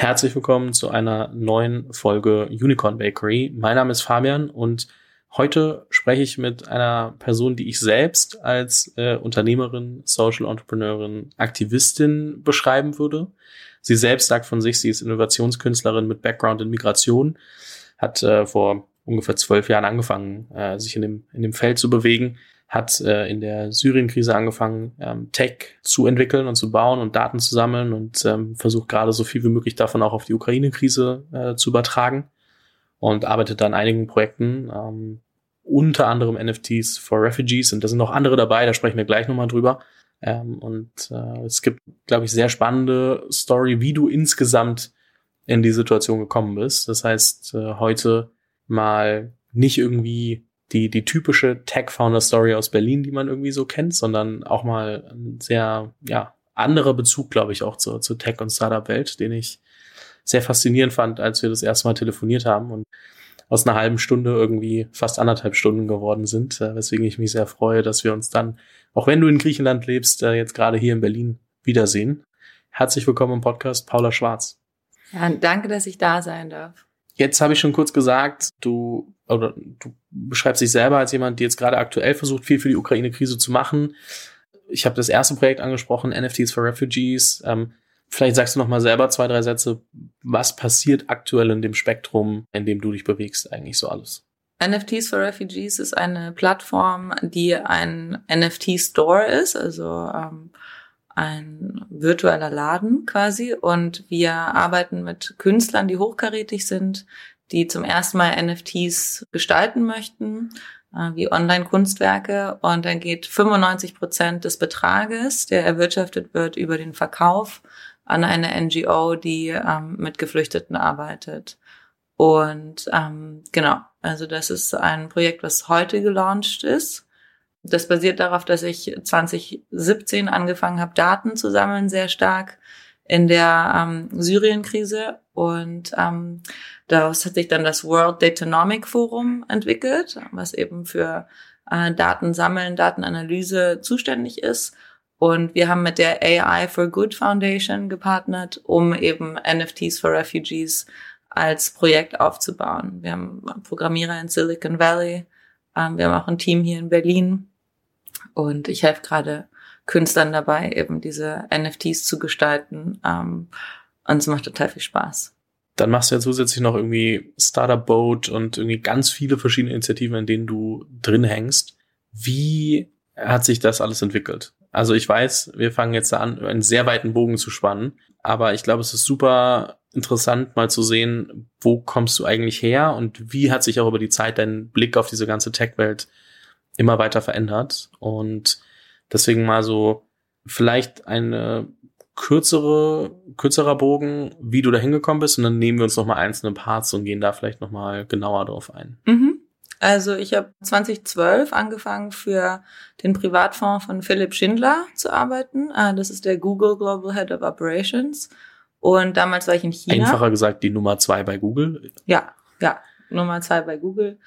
Herzlich willkommen zu einer neuen Folge Unicorn Bakery. Mein Name ist Fabian und heute spreche ich mit einer Person, die ich selbst als äh, Unternehmerin, Social Entrepreneurin, Aktivistin beschreiben würde. Sie selbst sagt von sich, sie ist Innovationskünstlerin mit Background in Migration, hat äh, vor ungefähr zwölf Jahren angefangen, äh, sich in dem, in dem Feld zu bewegen hat äh, in der Syrien-Krise angefangen, ähm, Tech zu entwickeln und zu bauen und Daten zu sammeln und ähm, versucht gerade so viel wie möglich davon auch auf die Ukraine-Krise äh, zu übertragen und arbeitet an einigen Projekten, ähm, unter anderem NFTs for Refugees und da sind noch andere dabei, da sprechen wir gleich nochmal drüber. Ähm, und äh, es gibt, glaube ich, sehr spannende Story, wie du insgesamt in die Situation gekommen bist. Das heißt, äh, heute mal nicht irgendwie die, die typische Tech-Founder-Story aus Berlin, die man irgendwie so kennt, sondern auch mal ein sehr, ja, anderer Bezug, glaube ich, auch zur, zur Tech- und Startup-Welt, den ich sehr faszinierend fand, als wir das erste Mal telefoniert haben und aus einer halben Stunde irgendwie fast anderthalb Stunden geworden sind, äh, weswegen ich mich sehr freue, dass wir uns dann, auch wenn du in Griechenland lebst, äh, jetzt gerade hier in Berlin wiedersehen. Herzlich willkommen im Podcast, Paula Schwarz. Ja, danke, dass ich da sein darf. Jetzt habe ich schon kurz gesagt, du oder du beschreibst dich selber als jemand, der jetzt gerade aktuell versucht, viel für die Ukraine-Krise zu machen. Ich habe das erste Projekt angesprochen, NFTs for Refugees. Ähm, vielleicht sagst du noch mal selber zwei, drei Sätze. Was passiert aktuell in dem Spektrum, in dem du dich bewegst, eigentlich so alles? NFTs for Refugees ist eine Plattform, die ein NFT-Store ist, also ähm, ein virtueller Laden quasi. Und wir arbeiten mit Künstlern, die hochkarätig sind, die zum ersten Mal NFTs gestalten möchten, äh, wie Online-Kunstwerke. Und dann geht 95 Prozent des Betrages, der erwirtschaftet wird, über den Verkauf an eine NGO, die ähm, mit Geflüchteten arbeitet. Und ähm, genau, also das ist ein Projekt, was heute gelauncht ist. Das basiert darauf, dass ich 2017 angefangen habe, Daten zu sammeln, sehr stark in der ähm, Syrien-Krise und ähm, daraus hat sich dann das World Datanomic Forum entwickelt, was eben für äh, Datensammeln, Datenanalyse zuständig ist. Und wir haben mit der AI for Good Foundation gepartnert, um eben NFTs for Refugees als Projekt aufzubauen. Wir haben Programmierer in Silicon Valley, ähm, wir haben auch ein Team hier in Berlin und ich helfe gerade Künstlern dabei, eben diese NFTs zu gestalten. Ähm, und es macht total viel Spaß. Dann machst du ja zusätzlich noch irgendwie Startup Boat und irgendwie ganz viele verschiedene Initiativen, in denen du drin hängst. Wie hat sich das alles entwickelt? Also ich weiß, wir fangen jetzt an, einen sehr weiten Bogen zu spannen, aber ich glaube, es ist super interessant, mal zu sehen, wo kommst du eigentlich her und wie hat sich auch über die Zeit dein Blick auf diese ganze Tech-Welt immer weiter verändert. Und Deswegen mal so vielleicht eine kürzere, kürzerer Bogen, wie du da hingekommen bist und dann nehmen wir uns nochmal einzelne Parts und gehen da vielleicht nochmal genauer drauf ein. Mhm. Also ich habe 2012 angefangen für den Privatfonds von Philipp Schindler zu arbeiten. Ah, das ist der Google Global Head of Operations. Und damals war ich in China. Einfacher gesagt, die Nummer zwei bei Google. Ja, ja, Nummer zwei bei Google.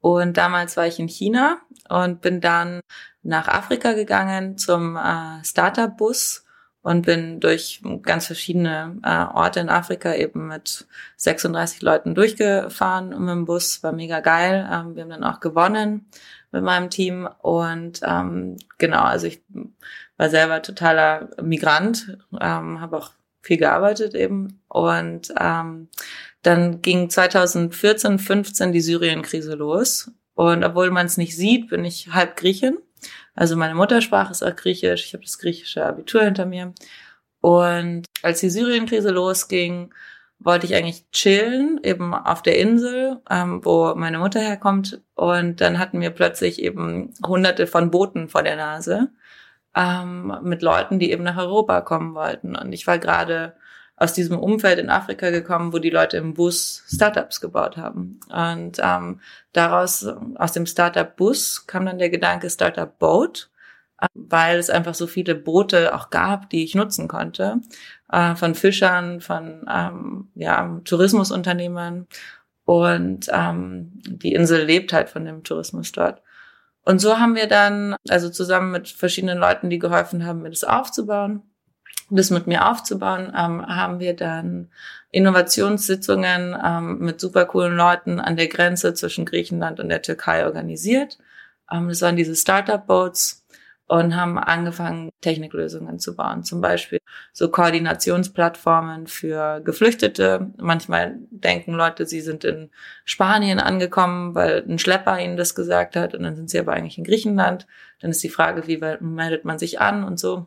Und damals war ich in China und bin dann nach Afrika gegangen zum äh, Startup-Bus und bin durch ganz verschiedene äh, Orte in Afrika eben mit 36 Leuten durchgefahren mit dem Bus. War mega geil. Ähm, wir haben dann auch gewonnen mit meinem Team und ähm, genau, also ich war selber totaler Migrant, ähm, habe auch viel gearbeitet eben und ähm, dann ging 2014, 15 die Syrien-Krise los und obwohl man es nicht sieht, bin ich halb Griechin also meine Muttersprache ist auch Griechisch. Ich habe das griechische Abitur hinter mir. Und als die Syrien-Krise losging, wollte ich eigentlich chillen, eben auf der Insel, ähm, wo meine Mutter herkommt. Und dann hatten wir plötzlich eben hunderte von Booten vor der Nase ähm, mit Leuten, die eben nach Europa kommen wollten. Und ich war gerade aus diesem Umfeld in Afrika gekommen, wo die Leute im Bus Startups gebaut haben. Und ähm, daraus, aus dem Startup-Bus kam dann der Gedanke Startup Boat, äh, weil es einfach so viele Boote auch gab, die ich nutzen konnte, äh, von Fischern, von ähm, ja, Tourismusunternehmern. Und ähm, die Insel lebt halt von dem Tourismus dort. Und so haben wir dann, also zusammen mit verschiedenen Leuten, die geholfen haben, mir das aufzubauen, das mit mir aufzubauen, ähm, haben wir dann Innovationssitzungen ähm, mit super coolen Leuten an der Grenze zwischen Griechenland und der Türkei organisiert. Ähm, das waren diese Startup-Boats und haben angefangen, Techniklösungen zu bauen. Zum Beispiel so Koordinationsplattformen für Geflüchtete. Manchmal denken Leute, sie sind in Spanien angekommen, weil ein Schlepper ihnen das gesagt hat und dann sind sie aber eigentlich in Griechenland. Dann ist die Frage, wie meldet man sich an und so.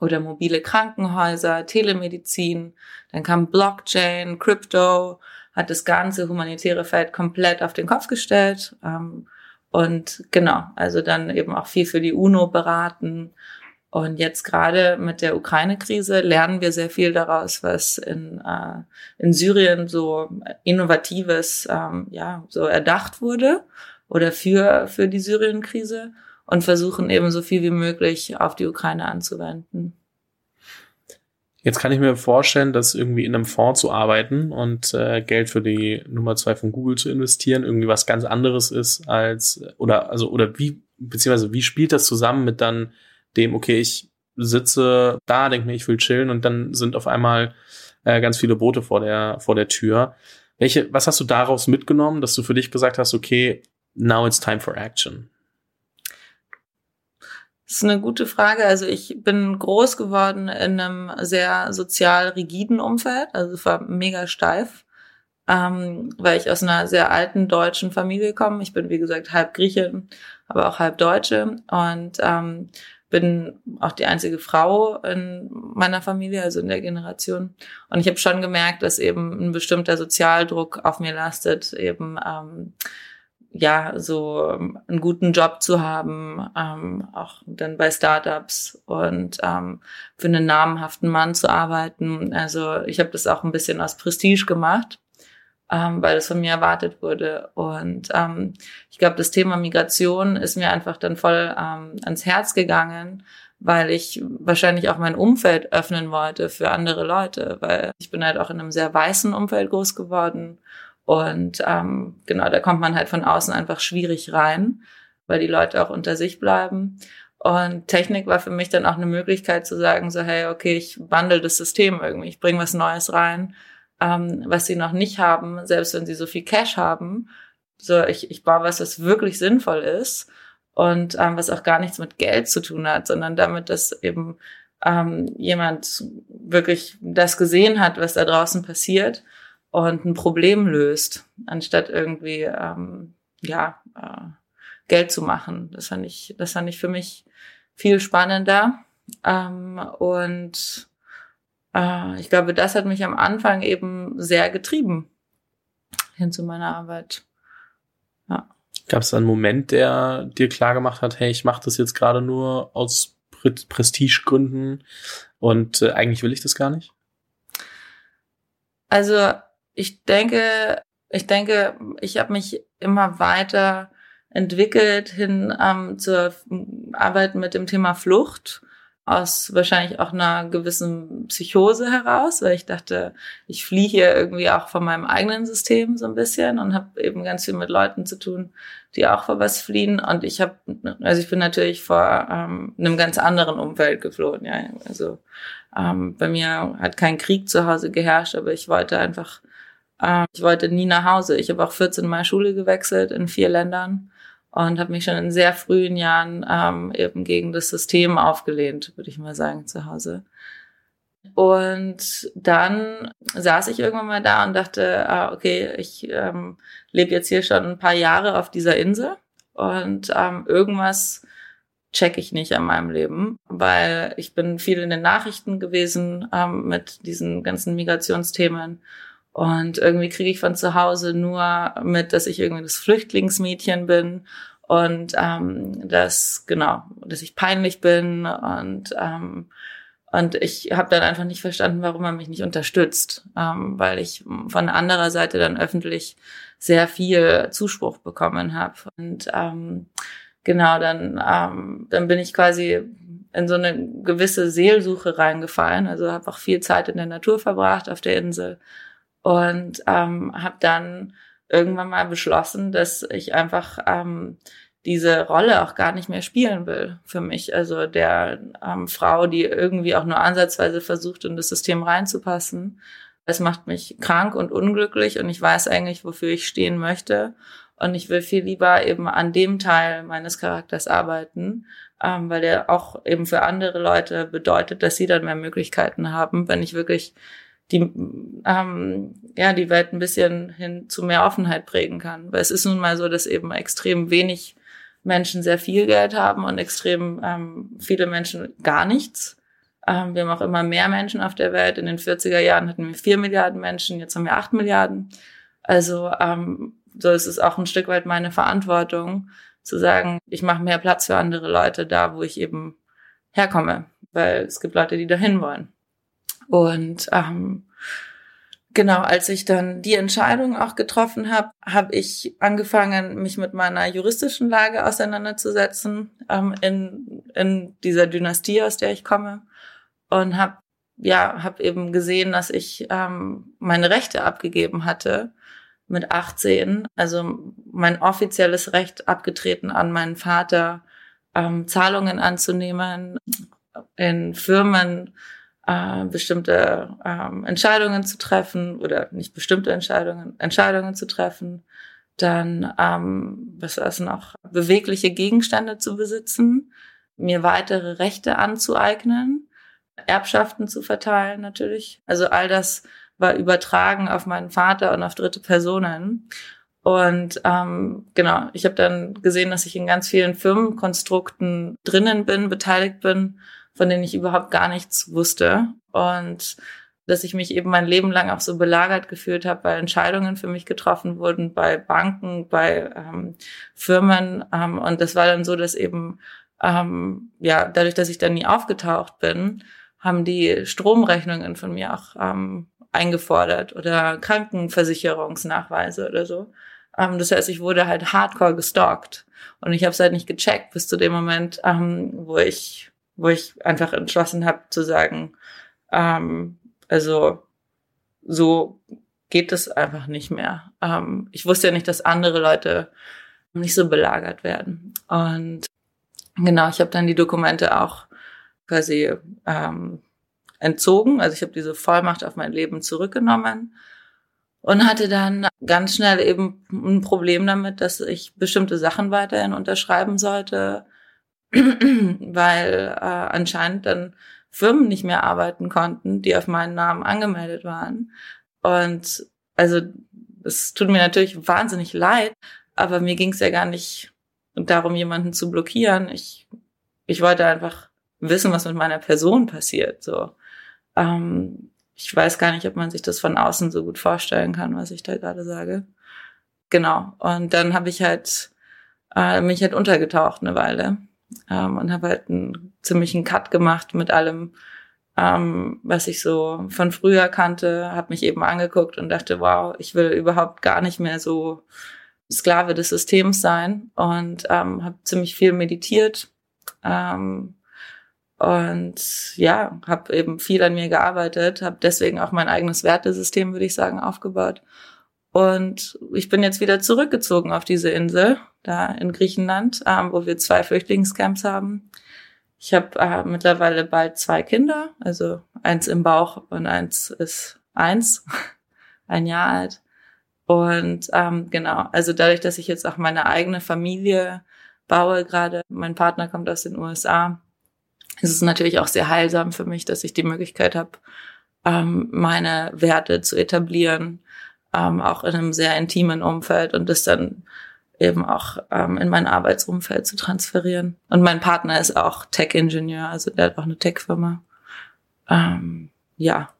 Oder mobile Krankenhäuser, Telemedizin. Dann kam Blockchain, Crypto, hat das ganze humanitäre Feld komplett auf den Kopf gestellt. Ähm, und genau, also dann eben auch viel für die UNO beraten. Und jetzt gerade mit der Ukraine-Krise lernen wir sehr viel daraus, was in, äh, in Syrien so innovatives, ähm, ja, so erdacht wurde oder für, für die Syrien-Krise und versuchen eben so viel wie möglich auf die Ukraine anzuwenden. Jetzt kann ich mir vorstellen, dass irgendwie in einem Fonds zu arbeiten und äh, Geld für die Nummer zwei von Google zu investieren irgendwie was ganz anderes ist als oder also oder wie beziehungsweise wie spielt das zusammen mit dann dem okay ich sitze da denke mir ich will chillen und dann sind auf einmal äh, ganz viele Boote vor der vor der Tür. Welche was hast du daraus mitgenommen, dass du für dich gesagt hast okay now it's time for action? Das ist eine gute Frage. Also ich bin groß geworden in einem sehr sozial rigiden Umfeld, also es war mega steif, ähm, weil ich aus einer sehr alten deutschen Familie komme. Ich bin, wie gesagt, halb Griechin, aber auch halb Deutsche und ähm, bin auch die einzige Frau in meiner Familie, also in der Generation. Und ich habe schon gemerkt, dass eben ein bestimmter Sozialdruck auf mir lastet, eben ähm, ja, so ähm, einen guten Job zu haben, ähm, auch dann bei Startups und ähm, für einen namhaften Mann zu arbeiten. Also ich habe das auch ein bisschen aus Prestige gemacht, ähm, weil es von mir erwartet wurde. Und ähm, ich glaube, das Thema Migration ist mir einfach dann voll ähm, ans Herz gegangen, weil ich wahrscheinlich auch mein Umfeld öffnen wollte für andere Leute, weil ich bin halt auch in einem sehr weißen Umfeld groß geworden und ähm, genau, da kommt man halt von außen einfach schwierig rein, weil die Leute auch unter sich bleiben. Und Technik war für mich dann auch eine Möglichkeit zu sagen, so, hey, okay, ich wandle das System irgendwie, ich bringe was Neues rein, ähm, was sie noch nicht haben, selbst wenn sie so viel Cash haben. So, ich, ich baue was, was wirklich sinnvoll ist und ähm, was auch gar nichts mit Geld zu tun hat, sondern damit, dass eben ähm, jemand wirklich das gesehen hat, was da draußen passiert und ein Problem löst, anstatt irgendwie ähm, ja äh, Geld zu machen. Das fand ich, das fand ich für mich viel spannender. Ähm, und äh, ich glaube, das hat mich am Anfang eben sehr getrieben hin zu meiner Arbeit. Ja. Gab es einen Moment, der dir klar gemacht hat, hey, ich mache das jetzt gerade nur aus Prestigegründen und äh, eigentlich will ich das gar nicht? Also ich denke, ich denke, ich habe mich immer weiter entwickelt hin ähm, zur Arbeit mit dem Thema Flucht aus wahrscheinlich auch einer gewissen Psychose heraus, weil ich dachte, ich fliehe hier irgendwie auch von meinem eigenen System so ein bisschen und habe eben ganz viel mit Leuten zu tun, die auch vor was fliehen. Und ich habe, also ich bin natürlich vor ähm, einem ganz anderen Umfeld geflohen. Ja, also ähm, bei mir hat kein Krieg zu Hause geherrscht, aber ich wollte einfach ähm, ich wollte nie nach Hause. Ich habe auch 14 Mal Schule gewechselt in vier Ländern und habe mich schon in sehr frühen Jahren ähm, eben gegen das System aufgelehnt, würde ich mal sagen, zu Hause. Und dann saß ich irgendwann mal da und dachte, ah, okay, ich ähm, lebe jetzt hier schon ein paar Jahre auf dieser Insel und ähm, irgendwas check ich nicht an meinem Leben, weil ich bin viel in den Nachrichten gewesen ähm, mit diesen ganzen Migrationsthemen und irgendwie kriege ich von zu Hause nur mit, dass ich irgendwie das Flüchtlingsmädchen bin und ähm, dass genau, dass ich peinlich bin und ähm, und ich habe dann einfach nicht verstanden, warum man mich nicht unterstützt, ähm, weil ich von anderer Seite dann öffentlich sehr viel Zuspruch bekommen habe. Und ähm, genau dann ähm, dann bin ich quasi in so eine gewisse Seelsuche reingefallen, also habe auch viel Zeit in der Natur verbracht auf der Insel und ähm, habe dann irgendwann mal beschlossen, dass ich einfach ähm, diese Rolle auch gar nicht mehr spielen will für mich. Also der ähm, Frau, die irgendwie auch nur ansatzweise versucht, in das System reinzupassen. Es macht mich krank und unglücklich und ich weiß eigentlich, wofür ich stehen möchte. Und ich will viel lieber eben an dem Teil meines Charakters arbeiten, ähm, weil der auch eben für andere Leute bedeutet, dass sie dann mehr Möglichkeiten haben, wenn ich wirklich die, ähm, ja, die Welt ein bisschen hin zu mehr Offenheit prägen kann. Weil es ist nun mal so, dass eben extrem wenig Menschen sehr viel Geld haben und extrem ähm, viele Menschen gar nichts. Ähm, wir haben auch immer mehr Menschen auf der Welt. In den 40er Jahren hatten wir vier Milliarden Menschen, jetzt haben wir acht Milliarden. Also ähm, so ist es auch ein Stück weit meine Verantwortung, zu sagen, ich mache mehr Platz für andere Leute da, wo ich eben herkomme, weil es gibt Leute, die dahin wollen. Und ähm, Genau, als ich dann die Entscheidung auch getroffen habe, habe ich angefangen, mich mit meiner juristischen Lage auseinanderzusetzen ähm, in, in dieser Dynastie, aus der ich komme. Und habe ja, hab eben gesehen, dass ich ähm, meine Rechte abgegeben hatte mit 18. Also mein offizielles Recht abgetreten an meinen Vater, ähm, Zahlungen anzunehmen in Firmen äh, bestimmte ähm, Entscheidungen zu treffen oder nicht bestimmte Entscheidungen, Entscheidungen zu treffen. Dann, ähm, was ist noch, bewegliche Gegenstände zu besitzen, mir weitere Rechte anzueignen, Erbschaften zu verteilen natürlich. Also all das war übertragen auf meinen Vater und auf dritte Personen. Und ähm, genau, ich habe dann gesehen, dass ich in ganz vielen Firmenkonstrukten drinnen bin, beteiligt bin von denen ich überhaupt gar nichts wusste. Und dass ich mich eben mein Leben lang auch so belagert gefühlt habe, weil Entscheidungen für mich getroffen wurden bei Banken, bei ähm, Firmen. Ähm, und das war dann so, dass eben, ähm, ja, dadurch, dass ich dann nie aufgetaucht bin, haben die Stromrechnungen von mir auch ähm, eingefordert oder Krankenversicherungsnachweise oder so. Ähm, das heißt, ich wurde halt hardcore gestalkt. Und ich habe es halt nicht gecheckt bis zu dem Moment, ähm, wo ich wo ich einfach entschlossen habe zu sagen, ähm, also so geht es einfach nicht mehr. Ähm, ich wusste ja nicht, dass andere Leute nicht so belagert werden. Und genau, ich habe dann die Dokumente auch quasi ähm, entzogen. Also ich habe diese Vollmacht auf mein Leben zurückgenommen und hatte dann ganz schnell eben ein Problem damit, dass ich bestimmte Sachen weiterhin unterschreiben sollte, weil äh, anscheinend dann Firmen nicht mehr arbeiten konnten, die auf meinen Namen angemeldet waren. Und also es tut mir natürlich wahnsinnig leid, aber mir ging es ja gar nicht darum, jemanden zu blockieren. Ich, ich wollte einfach wissen, was mit meiner Person passiert. So, ähm, ich weiß gar nicht, ob man sich das von außen so gut vorstellen kann, was ich da gerade sage. Genau. Und dann habe ich halt äh, mich halt untergetaucht eine Weile ähm, und habe halt einen ziemlichen Cut gemacht mit allem, ähm, was ich so von früher kannte, habe mich eben angeguckt und dachte, wow, ich will überhaupt gar nicht mehr so Sklave des Systems sein und ähm, habe ziemlich viel meditiert ähm, und ja, habe eben viel an mir gearbeitet, habe deswegen auch mein eigenes Wertesystem, würde ich sagen, aufgebaut. Und ich bin jetzt wieder zurückgezogen auf diese Insel da in Griechenland, ähm, wo wir zwei Flüchtlingscamps haben. Ich habe äh, mittlerweile bald zwei Kinder, also eins im Bauch und eins ist eins, ein Jahr alt. Und ähm, genau, also dadurch, dass ich jetzt auch meine eigene Familie baue, gerade mein Partner kommt aus den USA, ist es natürlich auch sehr heilsam für mich, dass ich die Möglichkeit habe, ähm, meine Werte zu etablieren, ähm, auch in einem sehr intimen Umfeld und das dann eben auch ähm, in mein Arbeitsumfeld zu transferieren. Und mein Partner ist auch Tech-Ingenieur, also der hat auch eine Tech-Firma. Ähm, ja.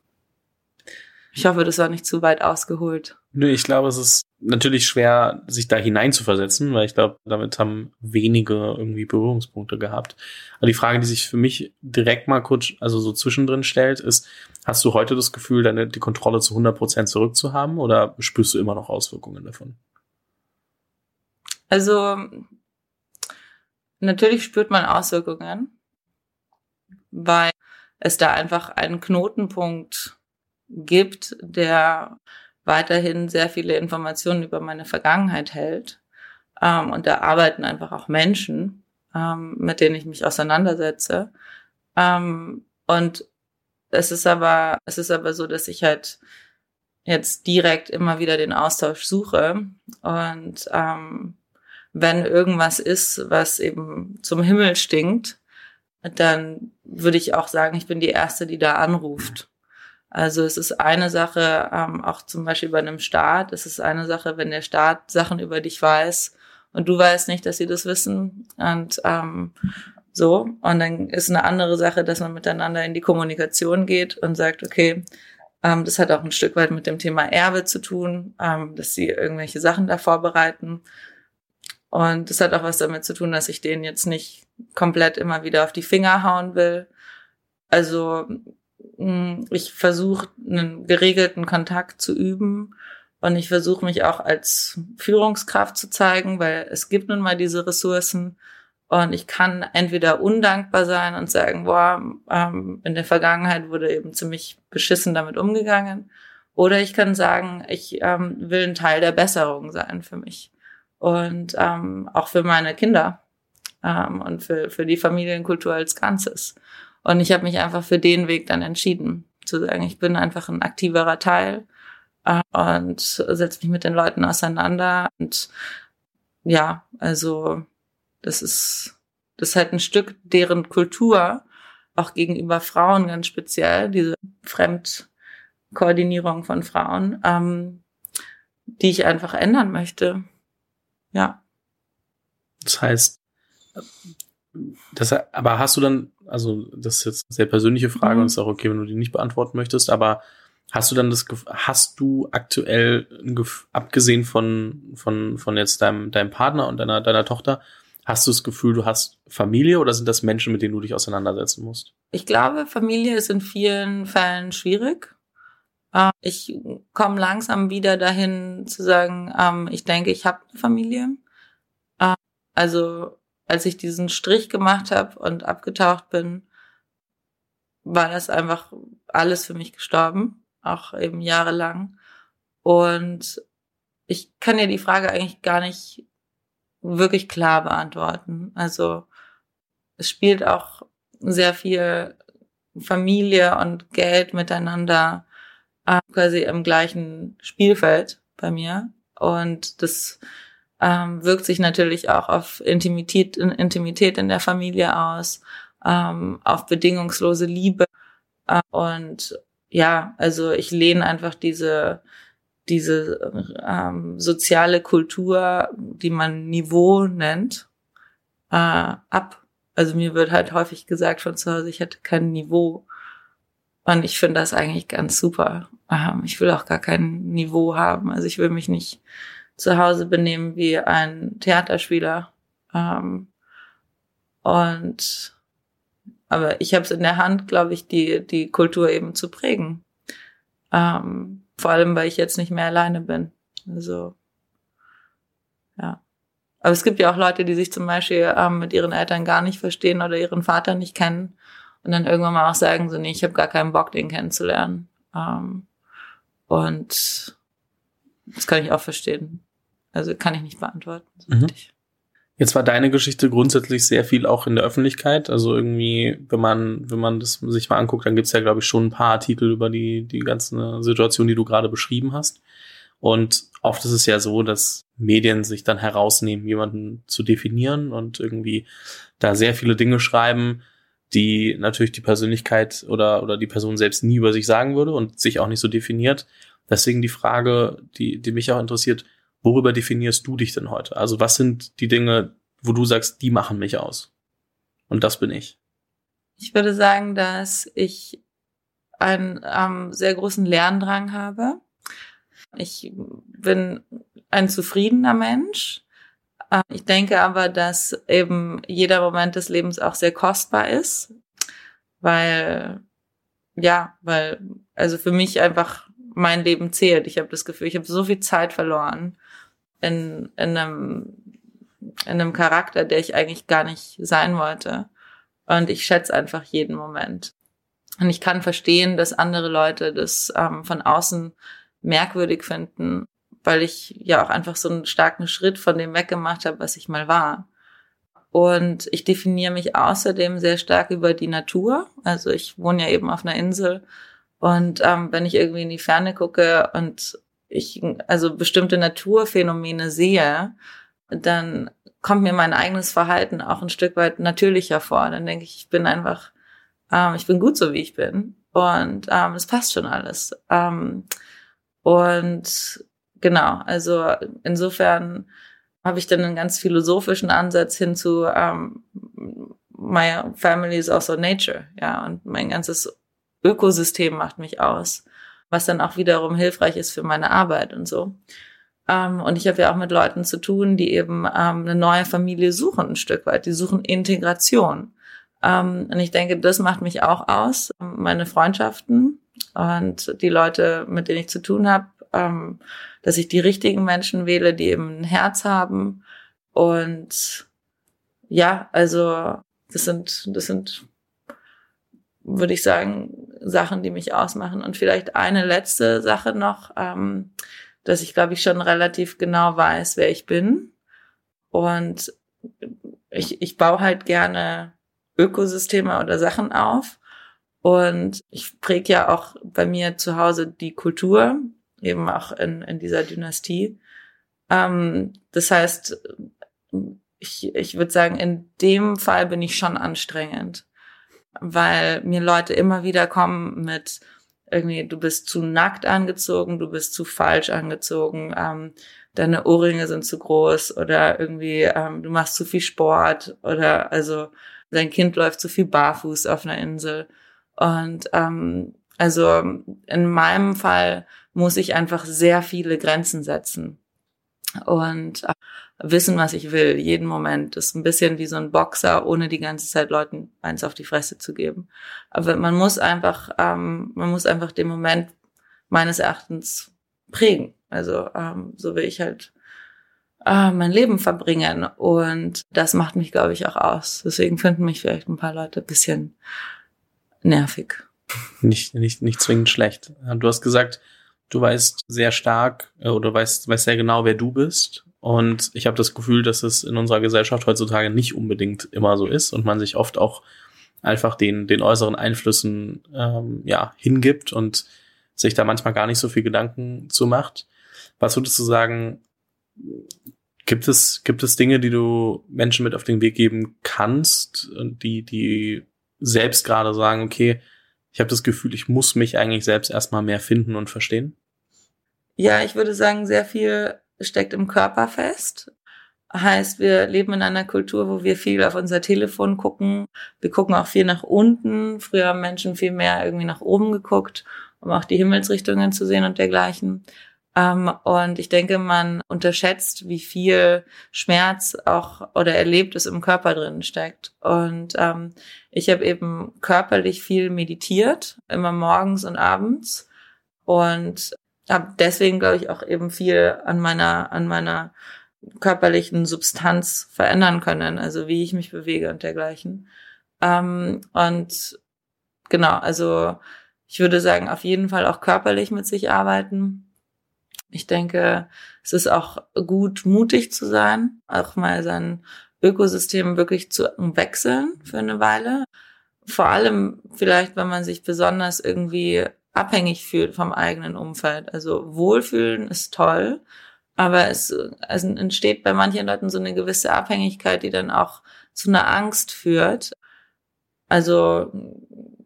Ich hoffe, das war nicht zu weit ausgeholt. Nö, ich glaube, es ist natürlich schwer, sich da hineinzuversetzen, weil ich glaube, damit haben wenige irgendwie Berührungspunkte gehabt. Aber die Frage, die sich für mich direkt mal kurz, also so zwischendrin stellt, ist, hast du heute das Gefühl, deine, die Kontrolle zu 100 Prozent zurückzuhaben oder spürst du immer noch Auswirkungen davon? Also natürlich spürt man Auswirkungen, weil es da einfach einen Knotenpunkt gibt, der weiterhin sehr viele Informationen über meine Vergangenheit hält. Ähm, und da arbeiten einfach auch Menschen, ähm, mit denen ich mich auseinandersetze. Ähm, und es ist aber, es ist aber so, dass ich halt jetzt direkt immer wieder den Austausch suche und ähm, wenn irgendwas ist, was eben zum Himmel stinkt, dann würde ich auch sagen, ich bin die Erste, die da anruft. Also es ist eine Sache, ähm, auch zum Beispiel bei einem Staat, es ist eine Sache, wenn der Staat Sachen über dich weiß und du weißt nicht, dass sie das wissen. Und ähm, so. Und dann ist eine andere Sache, dass man miteinander in die Kommunikation geht und sagt, okay, ähm, das hat auch ein Stück weit mit dem Thema Erbe zu tun, ähm, dass sie irgendwelche Sachen da vorbereiten. Und das hat auch was damit zu tun, dass ich denen jetzt nicht komplett immer wieder auf die Finger hauen will. Also ich versuche einen geregelten Kontakt zu üben und ich versuche mich auch als Führungskraft zu zeigen, weil es gibt nun mal diese Ressourcen und ich kann entweder undankbar sein und sagen, boah, ähm, in der Vergangenheit wurde eben ziemlich beschissen damit umgegangen. Oder ich kann sagen, ich ähm, will ein Teil der Besserung sein für mich und ähm, auch für meine Kinder ähm, und für, für die Familienkultur als Ganzes. Und ich habe mich einfach für den Weg dann entschieden, zu sagen, ich bin einfach ein aktiverer Teil äh, und setze mich mit den Leuten auseinander. Und ja, also das ist, das ist halt ein Stück deren Kultur, auch gegenüber Frauen ganz speziell, diese Fremdkoordinierung von Frauen, ähm, die ich einfach ändern möchte. Ja. Das heißt, das, aber hast du dann, also das ist jetzt eine sehr persönliche Frage mhm. und ist auch okay, wenn du die nicht beantworten möchtest, aber hast du dann das, hast du aktuell, abgesehen von, von, von jetzt deinem, deinem Partner und deiner, deiner Tochter, hast du das Gefühl, du hast Familie oder sind das Menschen, mit denen du dich auseinandersetzen musst? Ich glaube, Familie ist in vielen Fällen schwierig. Äh, ich komme langsam wieder dahin zu sagen, ähm, ich denke, ich habe eine Familie. Äh, also als ich diesen Strich gemacht habe und abgetaucht bin, war das einfach alles für mich gestorben, auch eben jahrelang. Und ich kann dir die Frage eigentlich gar nicht wirklich klar beantworten. Also es spielt auch sehr viel Familie und Geld miteinander äh, quasi im gleichen Spielfeld bei mir. Und das ähm, wirkt sich natürlich auch auf Intimität, Intimität in der Familie aus, ähm, auf bedingungslose Liebe. Äh, und ja, also ich lehne einfach diese diese ähm, soziale Kultur, die man Niveau nennt, äh, ab. Also mir wird halt häufig gesagt von zu Hause, ich hätte kein Niveau. Und ich finde das eigentlich ganz super. Ähm, ich will auch gar kein Niveau haben. Also ich will mich nicht zu Hause benehmen wie ein Theaterspieler. Ähm, und aber ich habe es in der Hand, glaube ich, die die Kultur eben zu prägen. Ähm, vor allem, weil ich jetzt nicht mehr alleine bin. Also ja. Aber es gibt ja auch Leute, die sich zum Beispiel ähm, mit ihren Eltern gar nicht verstehen oder ihren Vater nicht kennen und dann irgendwann mal auch sagen so, nee, ich habe gar keinen Bock, den kennenzulernen. Ähm, und das kann ich auch verstehen. Also kann ich nicht beantworten. So mhm. Jetzt war deine Geschichte grundsätzlich sehr viel auch in der Öffentlichkeit. Also irgendwie, wenn man, wenn man das sich mal anguckt, dann gibt's ja, glaube ich, schon ein paar Artikel über die, die ganze Situation, die du gerade beschrieben hast. Und oft ist es ja so, dass Medien sich dann herausnehmen, jemanden zu definieren und irgendwie da sehr viele Dinge schreiben, die natürlich die Persönlichkeit oder, oder die Person selbst nie über sich sagen würde und sich auch nicht so definiert. Deswegen die Frage, die, die mich auch interessiert, worüber definierst du dich denn heute? Also was sind die Dinge, wo du sagst, die machen mich aus? Und das bin ich. Ich würde sagen, dass ich einen ähm, sehr großen Lerndrang habe. Ich bin ein zufriedener Mensch. Äh, ich denke aber, dass eben jeder Moment des Lebens auch sehr kostbar ist, weil, ja, weil, also für mich einfach mein Leben zählt. Ich habe das Gefühl, ich habe so viel Zeit verloren in, in einem in einem Charakter, der ich eigentlich gar nicht sein wollte. Und ich schätze einfach jeden Moment. Und ich kann verstehen, dass andere Leute das ähm, von außen merkwürdig finden, weil ich ja auch einfach so einen starken Schritt von dem weggemacht habe, was ich mal war. Und ich definiere mich außerdem sehr stark über die Natur. Also ich wohne ja eben auf einer Insel. Und ähm, wenn ich irgendwie in die Ferne gucke und ich also bestimmte Naturphänomene sehe, dann kommt mir mein eigenes Verhalten auch ein Stück weit natürlicher vor. Dann denke ich, ich bin einfach, ähm, ich bin gut so, wie ich bin. Und ähm, es passt schon alles. Ähm, und genau, also insofern habe ich dann einen ganz philosophischen Ansatz hin zu ähm, my family is also nature, ja, und mein ganzes Ökosystem macht mich aus, was dann auch wiederum hilfreich ist für meine Arbeit und so. Ähm, und ich habe ja auch mit Leuten zu tun, die eben ähm, eine neue Familie suchen, ein Stück weit. Die suchen Integration. Ähm, und ich denke, das macht mich auch aus, meine Freundschaften und die Leute, mit denen ich zu tun habe, ähm, dass ich die richtigen Menschen wähle, die eben ein Herz haben. Und ja, also das sind, das sind, würde ich sagen, Sachen, die mich ausmachen. Und vielleicht eine letzte Sache noch, ähm, dass ich, glaube ich, schon relativ genau weiß, wer ich bin. Und ich, ich baue halt gerne Ökosysteme oder Sachen auf. Und ich präge ja auch bei mir zu Hause die Kultur, eben auch in, in dieser Dynastie. Ähm, das heißt, ich, ich würde sagen, in dem Fall bin ich schon anstrengend, weil mir Leute immer wieder kommen mit irgendwie, du bist zu nackt angezogen, du bist zu falsch angezogen, ähm, deine Ohrringe sind zu groß oder irgendwie ähm, du machst zu viel Sport oder also dein Kind läuft zu viel barfuß auf einer Insel. Und ähm, also in meinem Fall muss ich einfach sehr viele Grenzen setzen und äh, wissen, was ich will, jeden Moment. Das ist ein bisschen wie so ein Boxer, ohne die ganze Zeit Leuten eins auf die Fresse zu geben. Aber man muss einfach, ähm, man muss einfach den Moment meines Erachtens prägen. Also ähm, so will ich halt äh, mein Leben verbringen. Und das macht mich, glaube ich, auch aus. Deswegen finden mich vielleicht ein paar Leute ein bisschen nervig. Nicht, nicht, nicht zwingend schlecht. Du hast gesagt, du weißt sehr stark äh, oder weißt, weißt sehr genau, wer du bist. Und ich habe das Gefühl, dass es in unserer Gesellschaft heutzutage nicht unbedingt immer so ist und man sich oft auch einfach den, den äußeren Einflüssen ähm, ja, hingibt und sich da manchmal gar nicht so viel Gedanken zu macht. Was würdest du sagen, Gibt es, gibt es Dinge, die du Menschen mit auf den Weg geben kannst, die, die selbst gerade sagen, okay, ich habe das Gefühl, ich muss mich eigentlich selbst erstmal mehr finden und verstehen? Ja, ich würde sagen, sehr viel steckt im Körper fest. Heißt, wir leben in einer Kultur, wo wir viel auf unser Telefon gucken. Wir gucken auch viel nach unten. Früher haben Menschen viel mehr irgendwie nach oben geguckt, um auch die Himmelsrichtungen zu sehen und dergleichen. Ähm, und ich denke, man unterschätzt, wie viel Schmerz auch oder Erlebtes im Körper drin steckt. Und ähm, ich habe eben körperlich viel meditiert, immer morgens und abends. Und habe deswegen, glaube ich, auch eben viel an meiner, an meiner körperlichen Substanz verändern können, also wie ich mich bewege und dergleichen. Ähm, und genau, also ich würde sagen, auf jeden Fall auch körperlich mit sich arbeiten ich denke, es ist auch gut, mutig zu sein, auch mal sein Ökosystem wirklich zu wechseln für eine Weile. Vor allem vielleicht, wenn man sich besonders irgendwie abhängig fühlt vom eigenen Umfeld. Also Wohlfühlen ist toll, aber es, es entsteht bei manchen Leuten so eine gewisse Abhängigkeit, die dann auch zu einer Angst führt. Also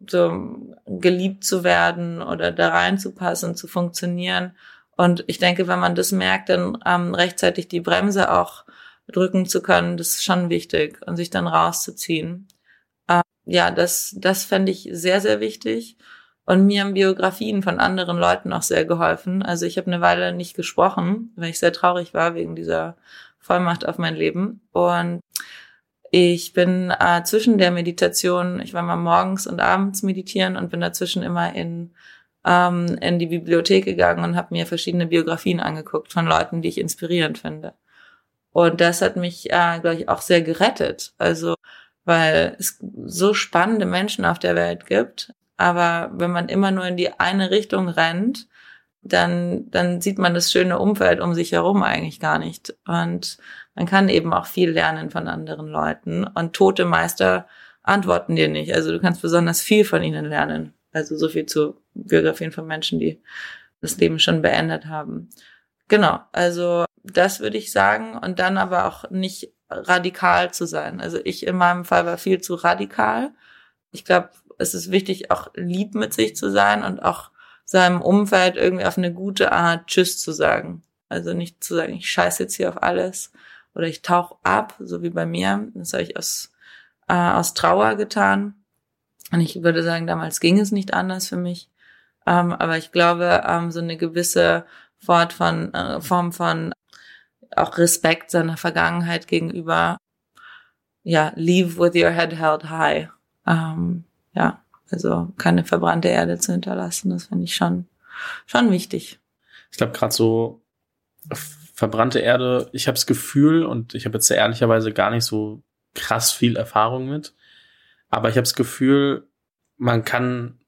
so geliebt zu werden oder da reinzupassen, zu funktionieren und ich denke, wenn man das merkt, dann ähm, rechtzeitig die Bremse auch drücken zu können, das ist schon wichtig und sich dann rauszuziehen. Ähm, ja, das, das fände ich sehr, sehr wichtig. Und mir haben Biografien von anderen Leuten auch sehr geholfen. Also ich habe eine Weile nicht gesprochen, weil ich sehr traurig war wegen dieser Vollmacht auf mein Leben. Und ich bin äh, zwischen der Meditation, ich war mal morgens und abends meditieren und bin dazwischen immer in ähm, in die Bibliothek gegangen und habe mir verschiedene Biografien angeguckt von Leuten, die ich inspirierend finde. Und das hat mich, äh, glaube ich, auch sehr gerettet. Also, weil es so spannende Menschen auf der Welt gibt. Aber wenn man immer nur in die eine Richtung rennt, dann, dann sieht man das schöne Umfeld um sich herum eigentlich gar nicht. Und man kann eben auch viel lernen von anderen Leuten. Und tote Meister antworten dir nicht. Also du kannst besonders viel von ihnen lernen. Also so viel zu Biografien von Menschen, die das Leben schon beendet haben. Genau, also das würde ich sagen. Und dann aber auch nicht radikal zu sein. Also ich in meinem Fall war viel zu radikal. Ich glaube, es ist wichtig, auch lieb mit sich zu sein und auch seinem Umfeld irgendwie auf eine gute Art Tschüss zu sagen. Also nicht zu sagen, ich scheiße jetzt hier auf alles oder ich tauche ab, so wie bei mir. Das habe ich aus, äh, aus Trauer getan. Und ich würde sagen, damals ging es nicht anders für mich. Ähm, aber ich glaube, ähm, so eine gewisse Form von, äh, Form von auch Respekt seiner Vergangenheit gegenüber, ja, leave with your head held high. Ähm, ja, also keine verbrannte Erde zu hinterlassen, das finde ich schon, schon wichtig. Ich glaube, gerade so verbrannte Erde, ich habe das Gefühl, und ich habe jetzt ehrlicherweise gar nicht so krass viel Erfahrung mit, aber ich habe das Gefühl, man kann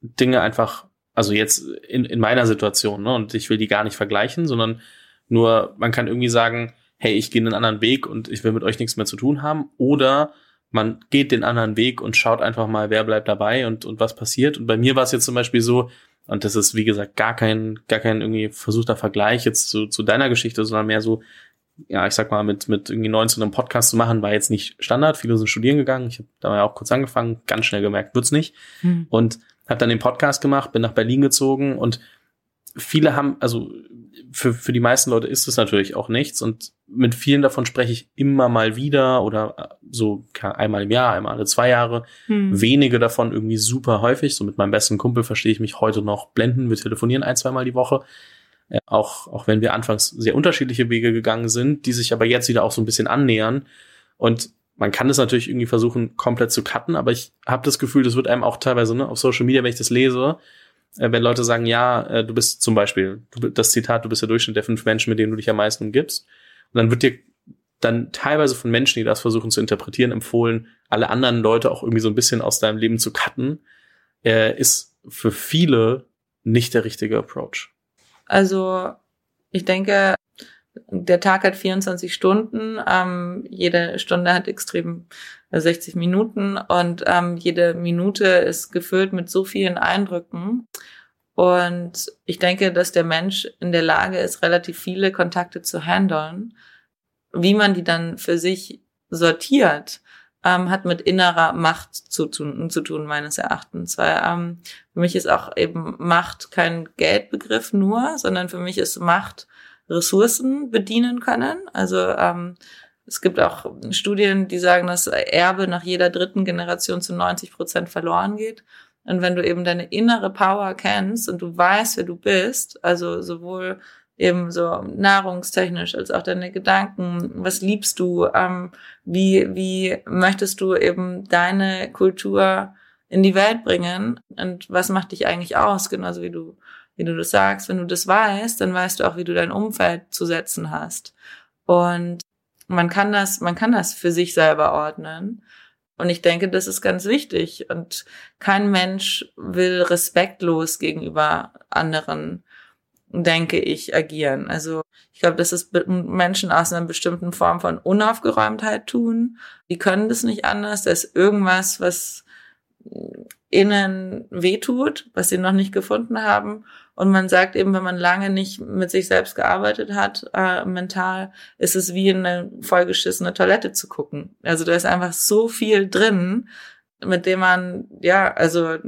Dinge einfach, also jetzt in, in meiner Situation, ne, und ich will die gar nicht vergleichen, sondern nur man kann irgendwie sagen, hey, ich gehe einen anderen Weg und ich will mit euch nichts mehr zu tun haben. Oder man geht den anderen Weg und schaut einfach mal, wer bleibt dabei und, und was passiert. Und bei mir war es jetzt zum Beispiel so, und das ist, wie gesagt, gar kein, gar kein irgendwie versuchter Vergleich jetzt zu, zu deiner Geschichte, sondern mehr so, ja, ich sag mal, mit, mit irgendwie 19 einen Podcast zu machen, war jetzt nicht Standard. Viele sind studieren gegangen. Ich habe da ja auch kurz angefangen, ganz schnell gemerkt, wird's nicht. Hm. Und habe dann den Podcast gemacht, bin nach Berlin gezogen und viele haben, also für, für die meisten Leute ist es natürlich auch nichts und mit vielen davon spreche ich immer mal wieder oder äh, so einmal im Jahr, einmal alle zwei Jahre. Hm. Wenige davon irgendwie super häufig. So mit meinem besten Kumpel verstehe ich mich heute noch blenden. Wir telefonieren ein, zweimal die Woche. Äh, auch, auch wenn wir anfangs sehr unterschiedliche Wege gegangen sind, die sich aber jetzt wieder auch so ein bisschen annähern. Und man kann das natürlich irgendwie versuchen, komplett zu cutten, aber ich habe das Gefühl, das wird einem auch teilweise ne, auf Social Media, wenn ich das lese, äh, wenn Leute sagen, ja, äh, du bist zum Beispiel, du, das Zitat, du bist der Durchschnitt der fünf Menschen, mit denen du dich am meisten umgibst. Und dann wird dir dann teilweise von Menschen, die das versuchen zu interpretieren, empfohlen, alle anderen Leute auch irgendwie so ein bisschen aus deinem Leben zu cutten, äh, ist für viele nicht der richtige Approach. Also ich denke, der Tag hat 24 Stunden, ähm, jede Stunde hat extrem 60 äh, Minuten und ähm, jede Minute ist gefüllt mit so vielen Eindrücken. Und ich denke, dass der Mensch in der Lage ist, relativ viele Kontakte zu handeln. Wie man die dann für sich sortiert, ähm, hat mit innerer Macht zu tun, zu tun meines Erachtens. Weil ähm, für mich ist auch eben Macht kein Geldbegriff nur, sondern für mich ist Macht Ressourcen bedienen können. Also ähm, es gibt auch Studien, die sagen, dass Erbe nach jeder dritten Generation zu 90 Prozent verloren geht. Und wenn du eben deine innere Power kennst und du weißt, wer du bist, also sowohl eben so nahrungstechnisch als auch deine Gedanken, was liebst du, ähm, wie, wie möchtest du eben deine Kultur in die Welt bringen und was macht dich eigentlich aus, genauso wie du wie du das sagst. Wenn du das weißt, dann weißt du auch, wie du dein Umfeld zu setzen hast. Und man kann das, man kann das für sich selber ordnen. Und ich denke, das ist ganz wichtig. Und kein Mensch will respektlos gegenüber anderen, denke ich, agieren. Also ich glaube, dass es Menschen aus einer bestimmten Form von Unaufgeräumtheit tun. Die können das nicht anders. Da ist irgendwas, was innen wehtut, was sie noch nicht gefunden haben. Und man sagt eben, wenn man lange nicht mit sich selbst gearbeitet hat, äh, mental, ist es wie in eine vollgeschissene Toilette zu gucken. Also da ist einfach so viel drin, mit dem man, ja, also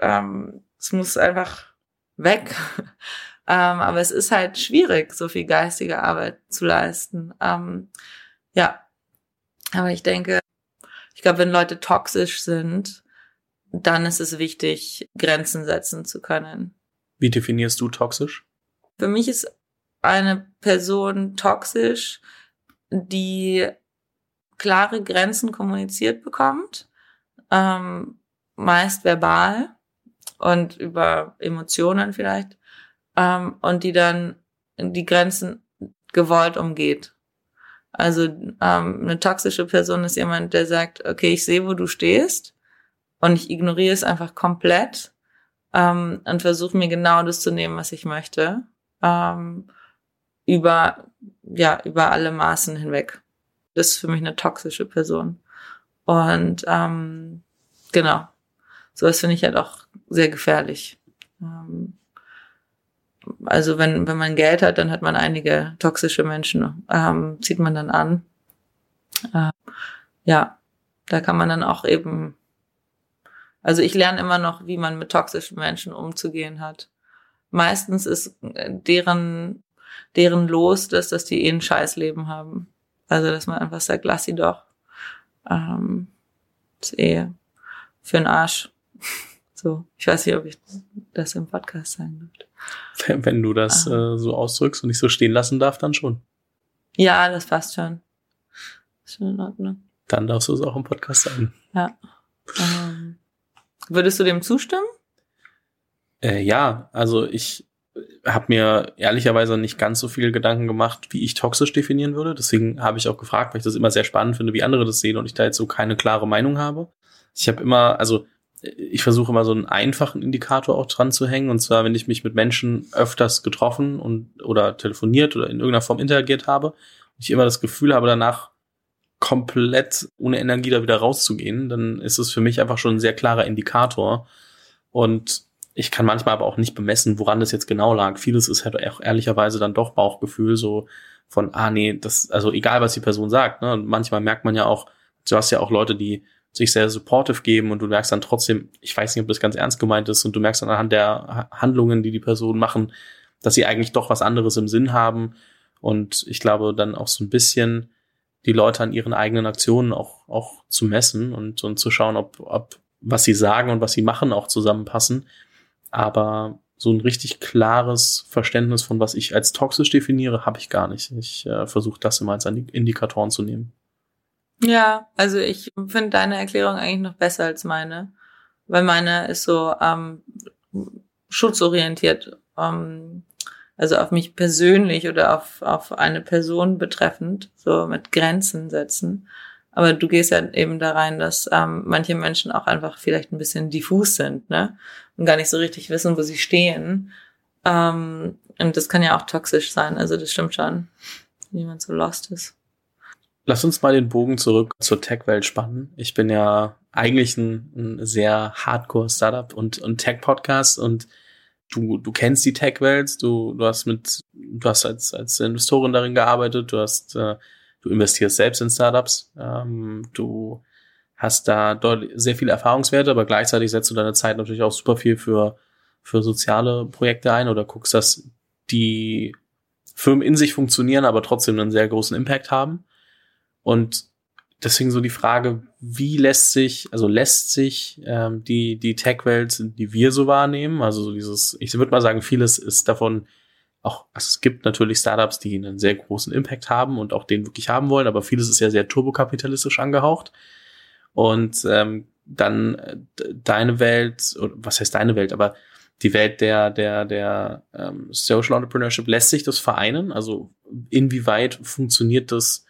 ähm, es muss einfach weg. ähm, aber es ist halt schwierig, so viel geistige Arbeit zu leisten. Ähm, ja, aber ich denke, ich glaube, wenn Leute toxisch sind, dann ist es wichtig, Grenzen setzen zu können. Wie definierst du toxisch? Für mich ist eine Person toxisch, die klare Grenzen kommuniziert bekommt, ähm, meist verbal und über Emotionen vielleicht, ähm, und die dann die Grenzen gewollt umgeht. Also ähm, eine toxische Person ist jemand, der sagt, okay, ich sehe, wo du stehst und ich ignoriere es einfach komplett ähm, und versuche mir genau das zu nehmen, was ich möchte, ähm, über, ja, über alle Maßen hinweg. Das ist für mich eine toxische Person. Und ähm, genau, sowas finde ich halt auch sehr gefährlich. Ähm, also wenn, wenn man Geld hat, dann hat man einige toxische Menschen, ähm, zieht man dann an. Äh, ja, da kann man dann auch eben, also ich lerne immer noch, wie man mit toxischen Menschen umzugehen hat. Meistens ist äh, deren, deren Los, dass, dass die eh ein Scheißleben haben. Also, dass man einfach sagt, lass sie doch. Ähm, ist eh für den Arsch. So, ich weiß nicht, ob ich das im Podcast sagen dürfte. Wenn du das ah. äh, so ausdrückst und nicht so stehen lassen darf, dann schon. Ja, das passt schon. Ist schon in Ordnung. Dann darfst du es auch im Podcast sagen. Ja. Ähm, würdest du dem zustimmen? Äh, ja, also ich habe mir ehrlicherweise nicht ganz so viel Gedanken gemacht, wie ich toxisch definieren würde. Deswegen habe ich auch gefragt, weil ich das immer sehr spannend finde, wie andere das sehen und ich da jetzt so keine klare Meinung habe. Ich habe immer, also ich versuche immer so einen einfachen Indikator auch dran zu hängen. Und zwar, wenn ich mich mit Menschen öfters getroffen und oder telefoniert oder in irgendeiner Form interagiert habe, und ich immer das Gefühl habe, danach komplett ohne Energie da wieder rauszugehen, dann ist es für mich einfach schon ein sehr klarer Indikator. Und ich kann manchmal aber auch nicht bemessen, woran das jetzt genau lag. Vieles ist halt auch ehrlicherweise dann doch Bauchgefühl, so von, ah nee, das, also egal was die Person sagt, ne? Und manchmal merkt man ja auch, du hast ja auch Leute, die sich sehr supportive geben und du merkst dann trotzdem, ich weiß nicht, ob das ganz ernst gemeint ist und du merkst dann anhand der Handlungen, die die Personen machen, dass sie eigentlich doch was anderes im Sinn haben und ich glaube dann auch so ein bisschen die Leute an ihren eigenen Aktionen auch, auch zu messen und, und zu schauen, ob, ob was sie sagen und was sie machen auch zusammenpassen. Aber so ein richtig klares Verständnis von was ich als toxisch definiere, habe ich gar nicht. Ich äh, versuche das immer als Indikatoren zu nehmen. Ja, also ich finde deine Erklärung eigentlich noch besser als meine, weil meine ist so ähm, schutzorientiert, ähm, also auf mich persönlich oder auf, auf eine Person betreffend, so mit Grenzen setzen. Aber du gehst ja eben da rein, dass ähm, manche Menschen auch einfach vielleicht ein bisschen diffus sind, ne? Und gar nicht so richtig wissen, wo sie stehen. Ähm, und das kann ja auch toxisch sein. Also das stimmt schon, wie man so lost ist. Lass uns mal den Bogen zurück zur Tech-Welt spannen. Ich bin ja eigentlich ein, ein sehr Hardcore-Startup und, und Tech-Podcast und du, du kennst die Tech-Welt, du, du hast mit, du hast als, als Investorin darin gearbeitet, du hast, äh, du investierst selbst in Startups, ähm, du hast da dort sehr viele Erfahrungswerte, aber gleichzeitig setzt du deine Zeit natürlich auch super viel für, für soziale Projekte ein oder guckst, dass die Firmen in sich funktionieren, aber trotzdem einen sehr großen Impact haben. Und deswegen so die Frage, wie lässt sich, also lässt sich ähm, die, die Tech-Welt, die wir so wahrnehmen, also so dieses, ich würde mal sagen, vieles ist davon auch, also es gibt natürlich Startups, die einen sehr großen Impact haben und auch den wirklich haben wollen, aber vieles ist ja sehr turbokapitalistisch angehaucht. Und ähm, dann äh, deine Welt, was heißt deine Welt, aber die Welt der, der, der ähm, Social Entrepreneurship, lässt sich das vereinen? Also inwieweit funktioniert das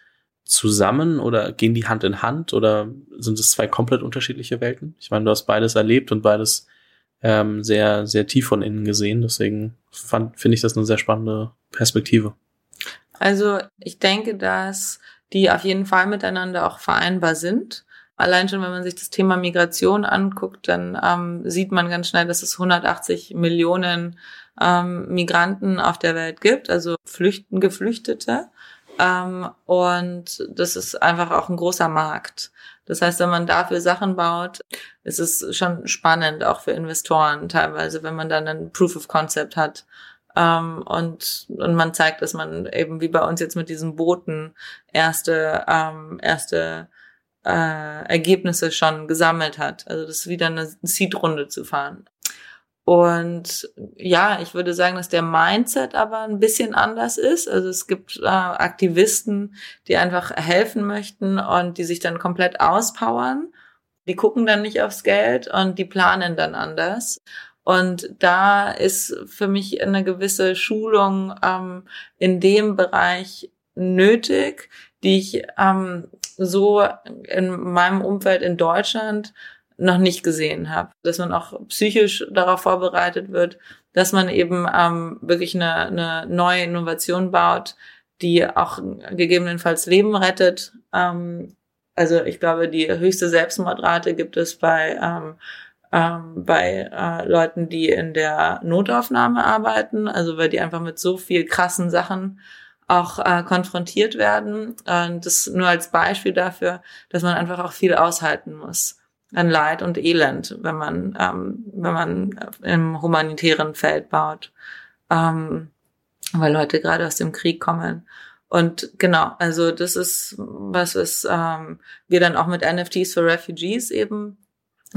zusammen oder gehen die Hand in Hand oder sind es zwei komplett unterschiedliche Welten? Ich meine, du hast beides erlebt und beides ähm, sehr, sehr tief von innen gesehen. Deswegen finde ich das eine sehr spannende Perspektive. Also ich denke, dass die auf jeden Fall miteinander auch vereinbar sind. Allein schon, wenn man sich das Thema Migration anguckt, dann ähm, sieht man ganz schnell, dass es 180 Millionen ähm, Migranten auf der Welt gibt, also Flüchten, Geflüchtete. Ähm, und das ist einfach auch ein großer Markt. Das heißt, wenn man dafür Sachen baut, ist es schon spannend, auch für Investoren teilweise, wenn man dann ein Proof of Concept hat. Ähm, und, und man zeigt, dass man eben wie bei uns jetzt mit diesen Booten erste, ähm, erste äh, Ergebnisse schon gesammelt hat. Also das ist wieder eine Seed-Runde zu fahren. Und ja, ich würde sagen, dass der Mindset aber ein bisschen anders ist. Also es gibt äh, Aktivisten, die einfach helfen möchten und die sich dann komplett auspowern. Die gucken dann nicht aufs Geld und die planen dann anders. Und da ist für mich eine gewisse Schulung ähm, in dem Bereich nötig, die ich ähm, so in meinem Umfeld in Deutschland noch nicht gesehen habe. Dass man auch psychisch darauf vorbereitet wird, dass man eben ähm, wirklich eine, eine neue Innovation baut, die auch gegebenenfalls Leben rettet. Ähm, also ich glaube, die höchste Selbstmordrate gibt es bei ähm, ähm, bei äh, Leuten, die in der Notaufnahme arbeiten, also weil die einfach mit so viel krassen Sachen auch äh, konfrontiert werden. Und das nur als Beispiel dafür, dass man einfach auch viel aushalten muss an Leid und Elend, wenn man ähm, wenn man im humanitären Feld baut, ähm, weil Leute gerade aus dem Krieg kommen. Und genau, also das ist was, was ähm, wir dann auch mit NFTs for Refugees eben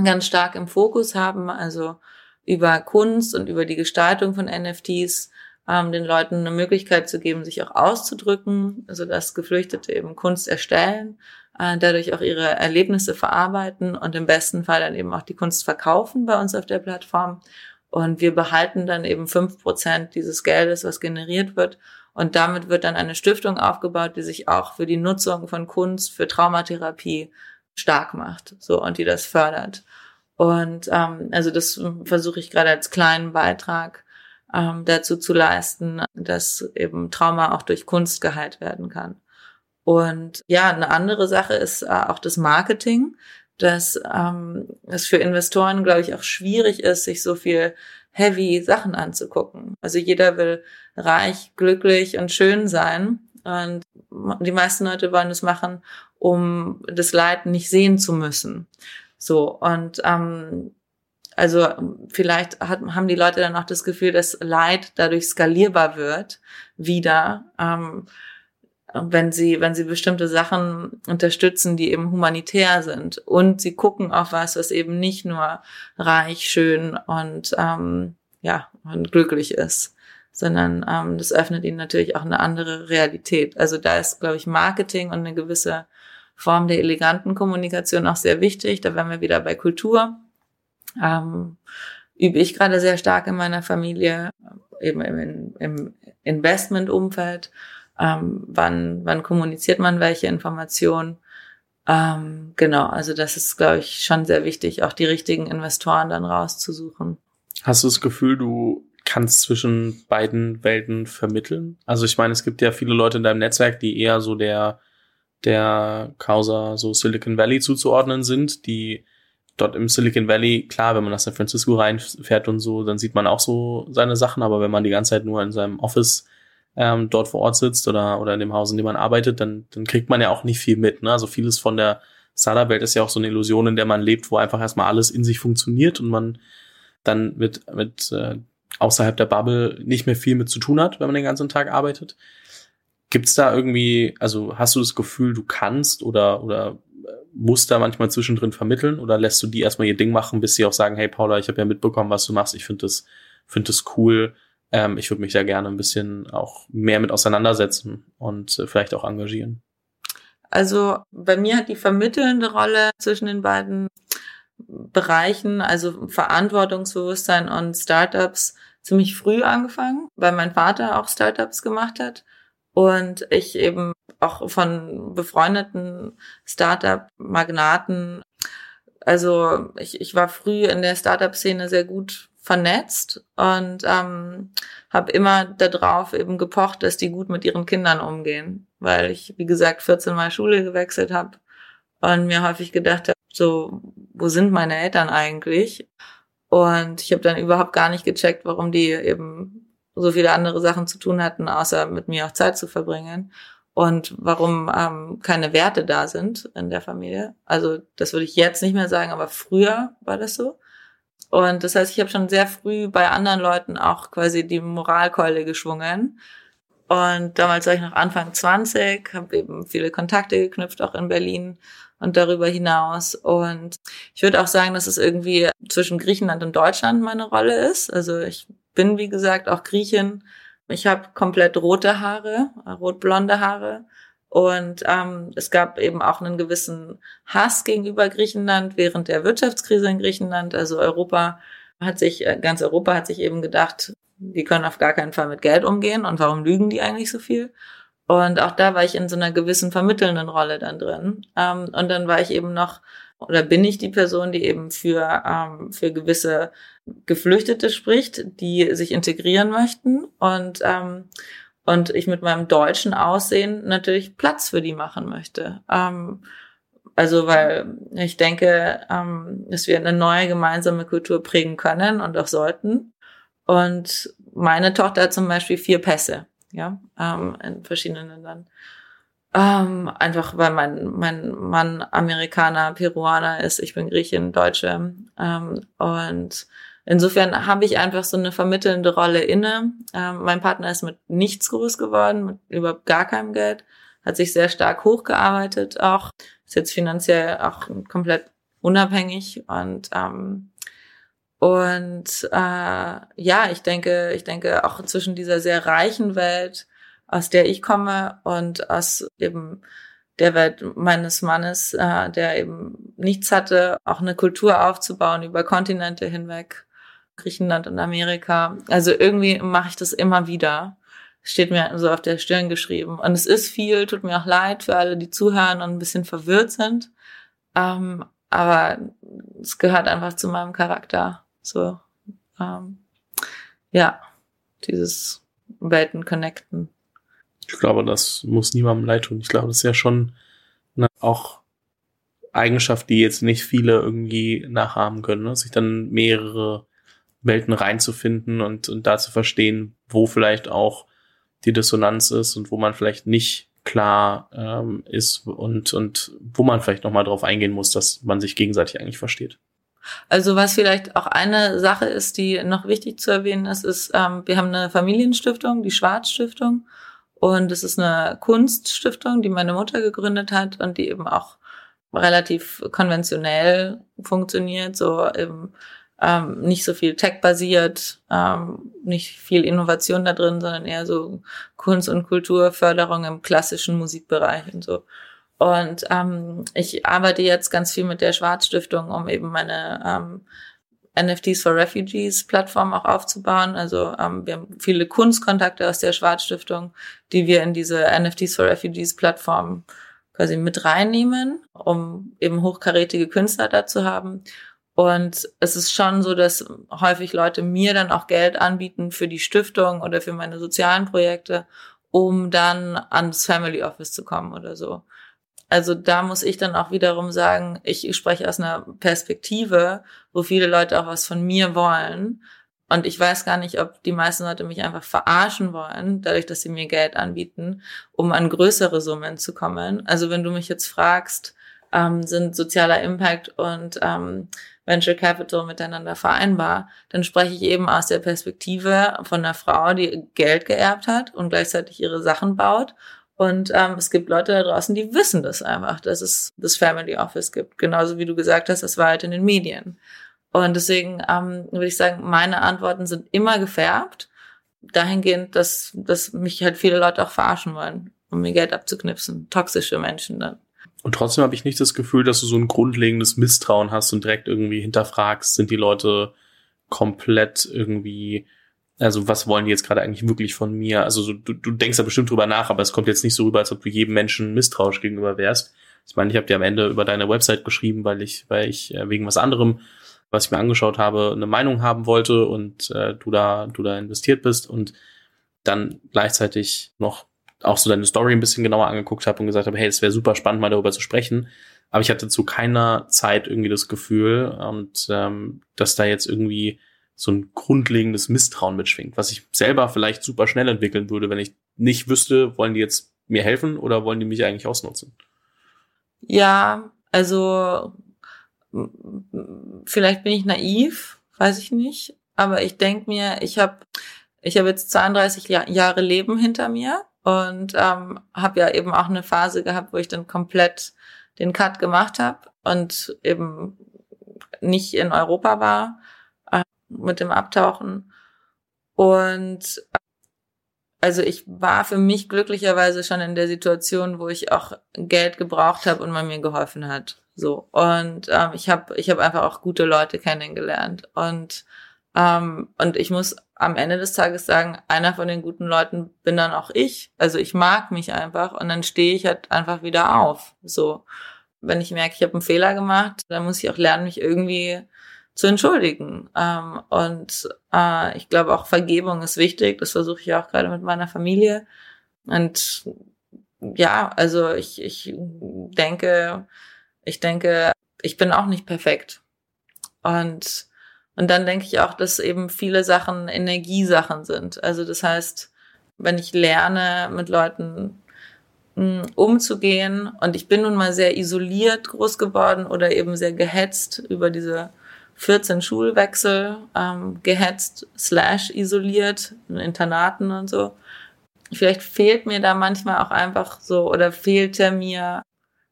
ganz stark im Fokus haben, also über Kunst und über die Gestaltung von NFTs ähm, den Leuten eine Möglichkeit zu geben, sich auch auszudrücken, also dass Geflüchtete eben Kunst erstellen, äh, dadurch auch ihre Erlebnisse verarbeiten und im besten Fall dann eben auch die Kunst verkaufen bei uns auf der Plattform. Und wir behalten dann eben fünf Prozent dieses Geldes, was generiert wird. Und damit wird dann eine Stiftung aufgebaut, die sich auch für die Nutzung von Kunst, für Traumatherapie stark macht, so und die das fördert. Und ähm, also das versuche ich gerade als kleinen Beitrag ähm, dazu zu leisten, dass eben Trauma auch durch Kunst geheilt werden kann. Und ja, eine andere Sache ist äh, auch das Marketing, dass ähm, es für Investoren, glaube ich, auch schwierig ist, sich so viel heavy Sachen anzugucken. Also jeder will reich, glücklich und schön sein. Und die meisten Leute wollen es machen, um das Leid nicht sehen zu müssen. So, und ähm, also vielleicht hat, haben die Leute dann auch das Gefühl, dass Leid dadurch skalierbar wird, wieder, ähm, wenn sie, wenn sie bestimmte Sachen unterstützen, die eben humanitär sind. Und sie gucken auf was, was eben nicht nur reich, schön und ähm, ja, und glücklich ist sondern ähm, das öffnet ihnen natürlich auch eine andere Realität. Also da ist, glaube ich, Marketing und eine gewisse Form der eleganten Kommunikation auch sehr wichtig. Da wären wir wieder bei Kultur. Ähm, übe ich gerade sehr stark in meiner Familie, eben im, im Investmentumfeld. Ähm, wann, wann kommuniziert man welche Informationen? Ähm, genau, also das ist, glaube ich, schon sehr wichtig, auch die richtigen Investoren dann rauszusuchen. Hast du das Gefühl, du kannst zwischen beiden Welten vermitteln? Also ich meine, es gibt ja viele Leute in deinem Netzwerk, die eher so der der Causa so Silicon Valley zuzuordnen sind, die dort im Silicon Valley, klar, wenn man nach San Francisco reinfährt und so, dann sieht man auch so seine Sachen, aber wenn man die ganze Zeit nur in seinem Office ähm, dort vor Ort sitzt oder, oder in dem Haus, in dem man arbeitet, dann, dann kriegt man ja auch nicht viel mit. Ne? Also vieles von der Startup-Welt ist ja auch so eine Illusion, in der man lebt, wo einfach erstmal alles in sich funktioniert und man dann mit, mit äh, außerhalb der Bubble nicht mehr viel mit zu tun hat, wenn man den ganzen Tag arbeitet. Gibt's da irgendwie, also hast du das Gefühl, du kannst oder, oder äh, musst da manchmal zwischendrin vermitteln oder lässt du die erstmal ihr Ding machen, bis sie auch sagen, hey Paula, ich habe ja mitbekommen, was du machst, ich finde das, finde das cool, ähm, ich würde mich da gerne ein bisschen auch mehr mit auseinandersetzen und äh, vielleicht auch engagieren. Also bei mir hat die vermittelnde Rolle zwischen den beiden Bereichen, also Verantwortungsbewusstsein und Startups, ziemlich früh angefangen, weil mein Vater auch Startups gemacht hat und ich eben auch von befreundeten Startup-Magnaten, also ich, ich war früh in der Startup-Szene sehr gut vernetzt und ähm, habe immer darauf eben gepocht, dass die gut mit ihren Kindern umgehen, weil ich, wie gesagt, 14 Mal Schule gewechselt habe und mir häufig gedacht habe, so, wo sind meine Eltern eigentlich? Und ich habe dann überhaupt gar nicht gecheckt, warum die eben so viele andere Sachen zu tun hatten, außer mit mir auch Zeit zu verbringen. Und warum ähm, keine Werte da sind in der Familie. Also das würde ich jetzt nicht mehr sagen, aber früher war das so. Und das heißt, ich habe schon sehr früh bei anderen Leuten auch quasi die Moralkeule geschwungen. Und damals war ich noch Anfang 20, habe eben viele Kontakte geknüpft, auch in Berlin und darüber hinaus. Und ich würde auch sagen, dass es irgendwie zwischen Griechenland und Deutschland meine Rolle ist. Also ich bin, wie gesagt, auch Griechin. Ich habe komplett rote Haare, rotblonde Haare. Und ähm, es gab eben auch einen gewissen Hass gegenüber Griechenland während der Wirtschaftskrise in Griechenland. Also Europa hat sich, äh, ganz Europa hat sich eben gedacht, die können auf gar keinen Fall mit Geld umgehen und warum lügen die eigentlich so viel? Und auch da war ich in so einer gewissen vermittelnden Rolle dann drin. Ähm, und dann war ich eben noch oder bin ich die Person, die eben für, ähm, für gewisse Geflüchtete spricht, die sich integrieren möchten und, ähm, und ich mit meinem deutschen Aussehen natürlich Platz für die machen möchte. Ähm, also weil ich denke, ähm, dass wir eine neue gemeinsame Kultur prägen können und auch sollten. Und meine Tochter hat zum Beispiel vier Pässe, ja, ähm, in verschiedenen Ländern. Ähm, einfach weil mein, mein Mann Amerikaner, Peruaner ist, ich bin Griechin, Deutsche. Ähm, und insofern habe ich einfach so eine vermittelnde Rolle inne. Ähm, mein Partner ist mit nichts groß geworden, mit überhaupt gar keinem Geld, hat sich sehr stark hochgearbeitet auch, ist jetzt finanziell auch komplett unabhängig und ähm, und äh, ja, ich denke, ich denke auch zwischen dieser sehr reichen Welt aus der ich komme und aus eben der Welt meines Mannes, äh, der eben nichts hatte, auch eine Kultur aufzubauen über Kontinente hinweg, Griechenland und Amerika. Also irgendwie mache ich das immer wieder. Steht mir so auf der Stirn geschrieben. Und es ist viel, tut mir auch leid für alle, die zuhören und ein bisschen verwirrt sind. Ähm, aber es gehört einfach zu meinem Charakter. So, ähm, ja, dieses Welten connecten. Ich glaube, das muss niemandem leid tun. Ich glaube, das ist ja schon eine, auch Eigenschaft, die jetzt nicht viele irgendwie nachahmen können, ne? sich dann mehrere Welten reinzufinden und, und da zu verstehen, wo vielleicht auch die Dissonanz ist und wo man vielleicht nicht klar ähm, ist und, und wo man vielleicht nochmal drauf eingehen muss, dass man sich gegenseitig eigentlich versteht. Also was vielleicht auch eine Sache ist, die noch wichtig zu erwähnen ist, ist, ähm, wir haben eine Familienstiftung, die Schwarzstiftung. Und es ist eine Kunststiftung, die meine Mutter gegründet hat und die eben auch relativ konventionell funktioniert, so eben ähm, nicht so viel tech-basiert, ähm, nicht viel Innovation da drin, sondern eher so Kunst- und Kulturförderung im klassischen Musikbereich und so. Und ähm, ich arbeite jetzt ganz viel mit der Schwarzstiftung, um eben meine ähm, NFTs for Refugees Plattform auch aufzubauen. Also ähm, wir haben viele Kunstkontakte aus der Schwarzstiftung, die wir in diese NFTs for Refugees Plattform quasi mit reinnehmen, um eben hochkarätige Künstler da zu haben. Und es ist schon so, dass häufig Leute mir dann auch Geld anbieten für die Stiftung oder für meine sozialen Projekte, um dann ans Family Office zu kommen oder so. Also da muss ich dann auch wiederum sagen, ich spreche aus einer Perspektive, wo viele Leute auch was von mir wollen. Und ich weiß gar nicht, ob die meisten Leute mich einfach verarschen wollen, dadurch, dass sie mir Geld anbieten, um an größere Summen zu kommen. Also wenn du mich jetzt fragst, ähm, sind sozialer Impact und ähm, Venture Capital miteinander vereinbar, dann spreche ich eben aus der Perspektive von einer Frau, die Geld geerbt hat und gleichzeitig ihre Sachen baut und ähm, es gibt Leute da draußen, die wissen das einfach, dass es das Family Office gibt. Genauso wie du gesagt hast, das war halt in den Medien. Und deswegen ähm, würde ich sagen, meine Antworten sind immer gefärbt. Dahingehend, dass, dass mich halt viele Leute auch verarschen wollen, um mir Geld abzuknipsen. Toxische Menschen dann. Und trotzdem habe ich nicht das Gefühl, dass du so ein grundlegendes Misstrauen hast und direkt irgendwie hinterfragst, sind die Leute komplett irgendwie also was wollen die jetzt gerade eigentlich wirklich von mir? Also so, du, du denkst da bestimmt drüber nach, aber es kommt jetzt nicht so rüber, als ob du jedem Menschen misstrauisch gegenüber wärst. Ich meine, ich habe dir am Ende über deine Website geschrieben, weil ich, weil ich äh, wegen was anderem, was ich mir angeschaut habe, eine Meinung haben wollte und äh, du da, du da investiert bist und dann gleichzeitig noch auch so deine Story ein bisschen genauer angeguckt habe und gesagt habe, hey, es wäre super spannend, mal darüber zu sprechen. Aber ich hatte zu keiner Zeit irgendwie das Gefühl und ähm, dass da jetzt irgendwie so ein grundlegendes Misstrauen mitschwingt, was ich selber vielleicht super schnell entwickeln würde, wenn ich nicht wüsste, wollen die jetzt mir helfen oder wollen die mich eigentlich ausnutzen? Ja, also vielleicht bin ich naiv, weiß ich nicht, aber ich denke mir, ich habe ich habe jetzt 32 Jahr, Jahre Leben hinter mir und ähm, habe ja eben auch eine Phase gehabt, wo ich dann komplett den Cut gemacht habe und eben nicht in Europa war mit dem Abtauchen. Und also ich war für mich glücklicherweise schon in der Situation, wo ich auch Geld gebraucht habe und man mir geholfen hat. So und ähm, ich habe ich habe einfach auch gute Leute kennengelernt und ähm, und ich muss am Ende des Tages sagen, einer von den guten Leuten bin dann auch ich. Also ich mag mich einfach und dann stehe ich halt einfach wieder auf. So wenn ich merke, ich habe einen Fehler gemacht, dann muss ich auch lernen, mich irgendwie zu entschuldigen. Ähm, und äh, ich glaube auch Vergebung ist wichtig. Das versuche ich auch gerade mit meiner Familie. Und ja, also ich, ich denke, ich denke, ich bin auch nicht perfekt. Und, und dann denke ich auch, dass eben viele Sachen Energiesachen sind. Also das heißt, wenn ich lerne, mit Leuten hm, umzugehen und ich bin nun mal sehr isoliert groß geworden oder eben sehr gehetzt über diese 14 Schulwechsel, ähm, gehetzt slash isoliert in Internaten und so. Vielleicht fehlt mir da manchmal auch einfach so oder fehlte mir,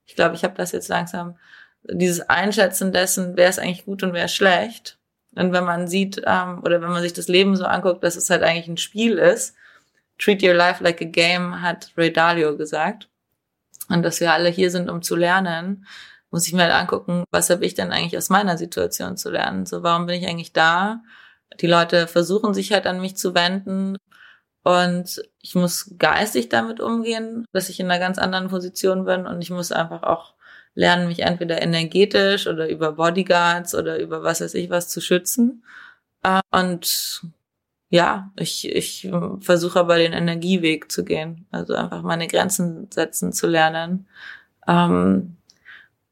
ich glaube, ich habe das jetzt langsam, dieses Einschätzen dessen, wer ist eigentlich gut und wer ist schlecht. Und wenn man sieht ähm, oder wenn man sich das Leben so anguckt, dass es halt eigentlich ein Spiel ist, treat your life like a game, hat Ray Dalio gesagt. Und dass wir alle hier sind, um zu lernen, muss ich mir halt angucken, was habe ich denn eigentlich aus meiner Situation zu lernen? So, warum bin ich eigentlich da? Die Leute versuchen sich halt an mich zu wenden und ich muss geistig damit umgehen, dass ich in einer ganz anderen Position bin und ich muss einfach auch lernen, mich entweder energetisch oder über Bodyguards oder über was weiß ich was zu schützen. Äh, und ja, ich, ich versuche aber den Energieweg zu gehen. Also einfach meine Grenzen setzen zu lernen. Ähm,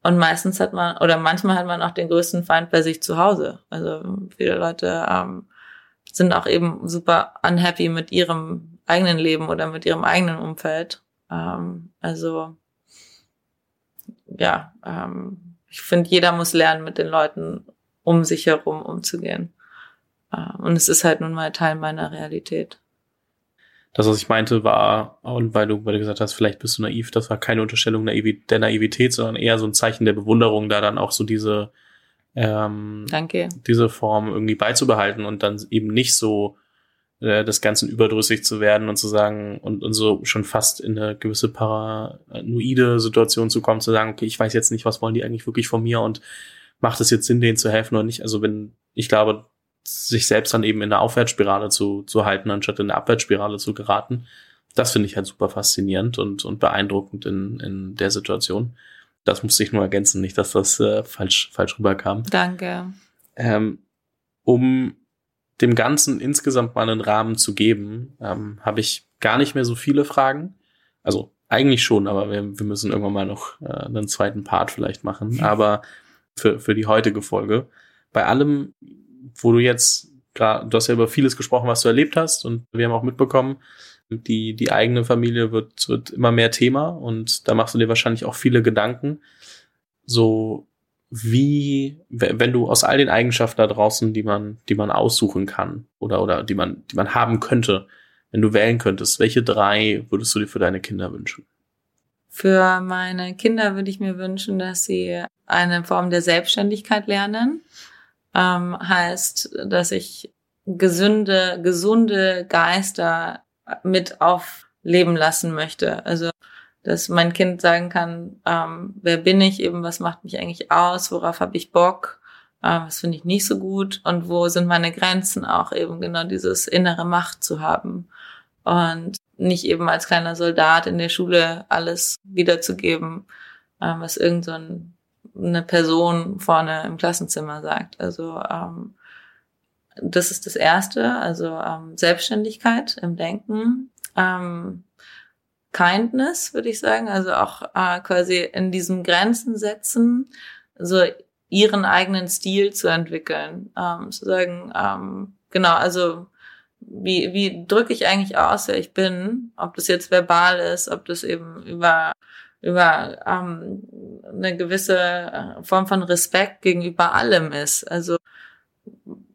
und meistens hat man, oder manchmal hat man auch den größten Feind bei sich zu Hause. Also viele Leute ähm, sind auch eben super unhappy mit ihrem eigenen Leben oder mit ihrem eigenen Umfeld. Ähm, also ja, ähm, ich finde, jeder muss lernen, mit den Leuten um sich herum umzugehen. Äh, und es ist halt nun mal Teil meiner Realität. Das, was ich meinte, war, und weil du, weil du gesagt hast, vielleicht bist du naiv, das war keine Unterstellung der Naivität, sondern eher so ein Zeichen der Bewunderung, da dann auch so diese, ähm, Danke. diese Form irgendwie beizubehalten und dann eben nicht so äh, des Ganzen überdrüssig zu werden und zu sagen und, und so schon fast in eine gewisse paranoide Situation zu kommen, zu sagen, okay, ich weiß jetzt nicht, was wollen die eigentlich wirklich von mir und macht es jetzt Sinn, denen zu helfen oder nicht? Also wenn, ich glaube, sich selbst dann eben in der Aufwärtsspirale zu, zu halten, anstatt in der Abwärtsspirale zu geraten. Das finde ich halt super faszinierend und, und beeindruckend in, in der Situation. Das musste ich nur ergänzen, nicht, dass das äh, falsch, falsch rüberkam. Danke. Ähm, um dem Ganzen insgesamt mal einen Rahmen zu geben, ähm, habe ich gar nicht mehr so viele Fragen. Also eigentlich schon, aber wir, wir müssen irgendwann mal noch äh, einen zweiten Part vielleicht machen. Aber für, für die heutige Folge. Bei allem wo du jetzt, du hast ja über vieles gesprochen, was du erlebt hast und wir haben auch mitbekommen, die, die eigene Familie wird, wird immer mehr Thema und da machst du dir wahrscheinlich auch viele Gedanken. So wie, wenn du aus all den Eigenschaften da draußen, die man, die man aussuchen kann oder, oder die man, die man haben könnte, wenn du wählen könntest, welche drei würdest du dir für deine Kinder wünschen? Für meine Kinder würde ich mir wünschen, dass sie eine Form der Selbstständigkeit lernen ähm, heißt, dass ich gesunde, gesunde Geister mit aufleben lassen möchte. Also, dass mein Kind sagen kann, ähm, wer bin ich eben, was macht mich eigentlich aus, worauf habe ich Bock, äh, was finde ich nicht so gut und wo sind meine Grenzen auch eben genau dieses innere Macht zu haben und nicht eben als kleiner Soldat in der Schule alles wiederzugeben, äh, was irgend so ein eine Person vorne im Klassenzimmer sagt. Also ähm, das ist das Erste, also ähm, Selbstständigkeit im Denken, ähm, Kindness, würde ich sagen, also auch äh, quasi in diesem Grenzen setzen, so ihren eigenen Stil zu entwickeln, ähm, zu sagen, ähm, genau, also wie, wie drücke ich eigentlich aus, wer ich bin, ob das jetzt verbal ist, ob das eben über über ähm, eine gewisse äh, Form von Respekt gegenüber allem ist. Also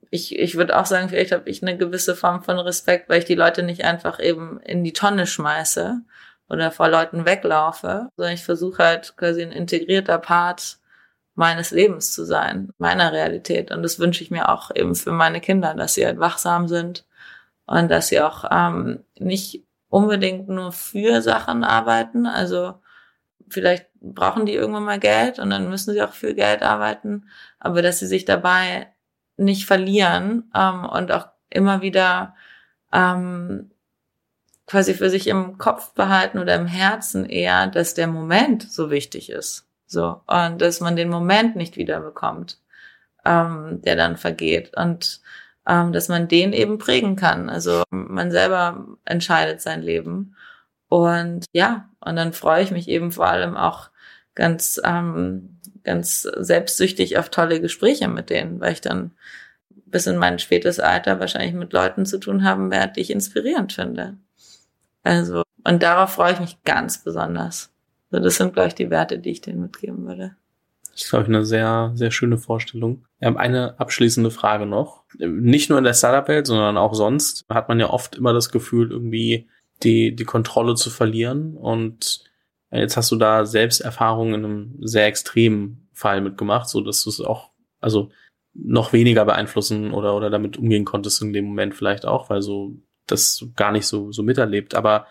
ich, ich würde auch sagen, vielleicht habe ich eine gewisse Form von Respekt, weil ich die Leute nicht einfach eben in die Tonne schmeiße oder vor Leuten weglaufe, sondern ich versuche halt quasi ein integrierter Part meines Lebens zu sein, meiner Realität. Und das wünsche ich mir auch eben für meine Kinder, dass sie halt wachsam sind und dass sie auch ähm, nicht unbedingt nur für Sachen arbeiten, also vielleicht brauchen die irgendwann mal Geld und dann müssen sie auch für Geld arbeiten, aber dass sie sich dabei nicht verlieren ähm, und auch immer wieder ähm, quasi für sich im Kopf behalten oder im Herzen eher, dass der Moment so wichtig ist. So. Und dass man den Moment nicht wiederbekommt, ähm, der dann vergeht. Und ähm, dass man den eben prägen kann. Also man selber entscheidet sein Leben. Und ja, und dann freue ich mich eben vor allem auch ganz, ähm, ganz selbstsüchtig auf tolle Gespräche mit denen, weil ich dann bis in mein spätes Alter wahrscheinlich mit Leuten zu tun haben werde, die ich inspirierend finde. Also, und darauf freue ich mich ganz besonders. Also das sind, glaube ich, die Werte, die ich denen mitgeben würde. Das ist, glaube ich, eine sehr, sehr schöne Vorstellung. Wir haben eine abschließende Frage noch. Nicht nur in der Startup-Welt, sondern auch sonst hat man ja oft immer das Gefühl, irgendwie die, die Kontrolle zu verlieren. Und jetzt hast du da selbst Erfahrungen in einem sehr extremen Fall mitgemacht, so dass du es auch, also noch weniger beeinflussen oder, oder damit umgehen konntest in dem Moment vielleicht auch, weil so das gar nicht so, so miterlebt, aber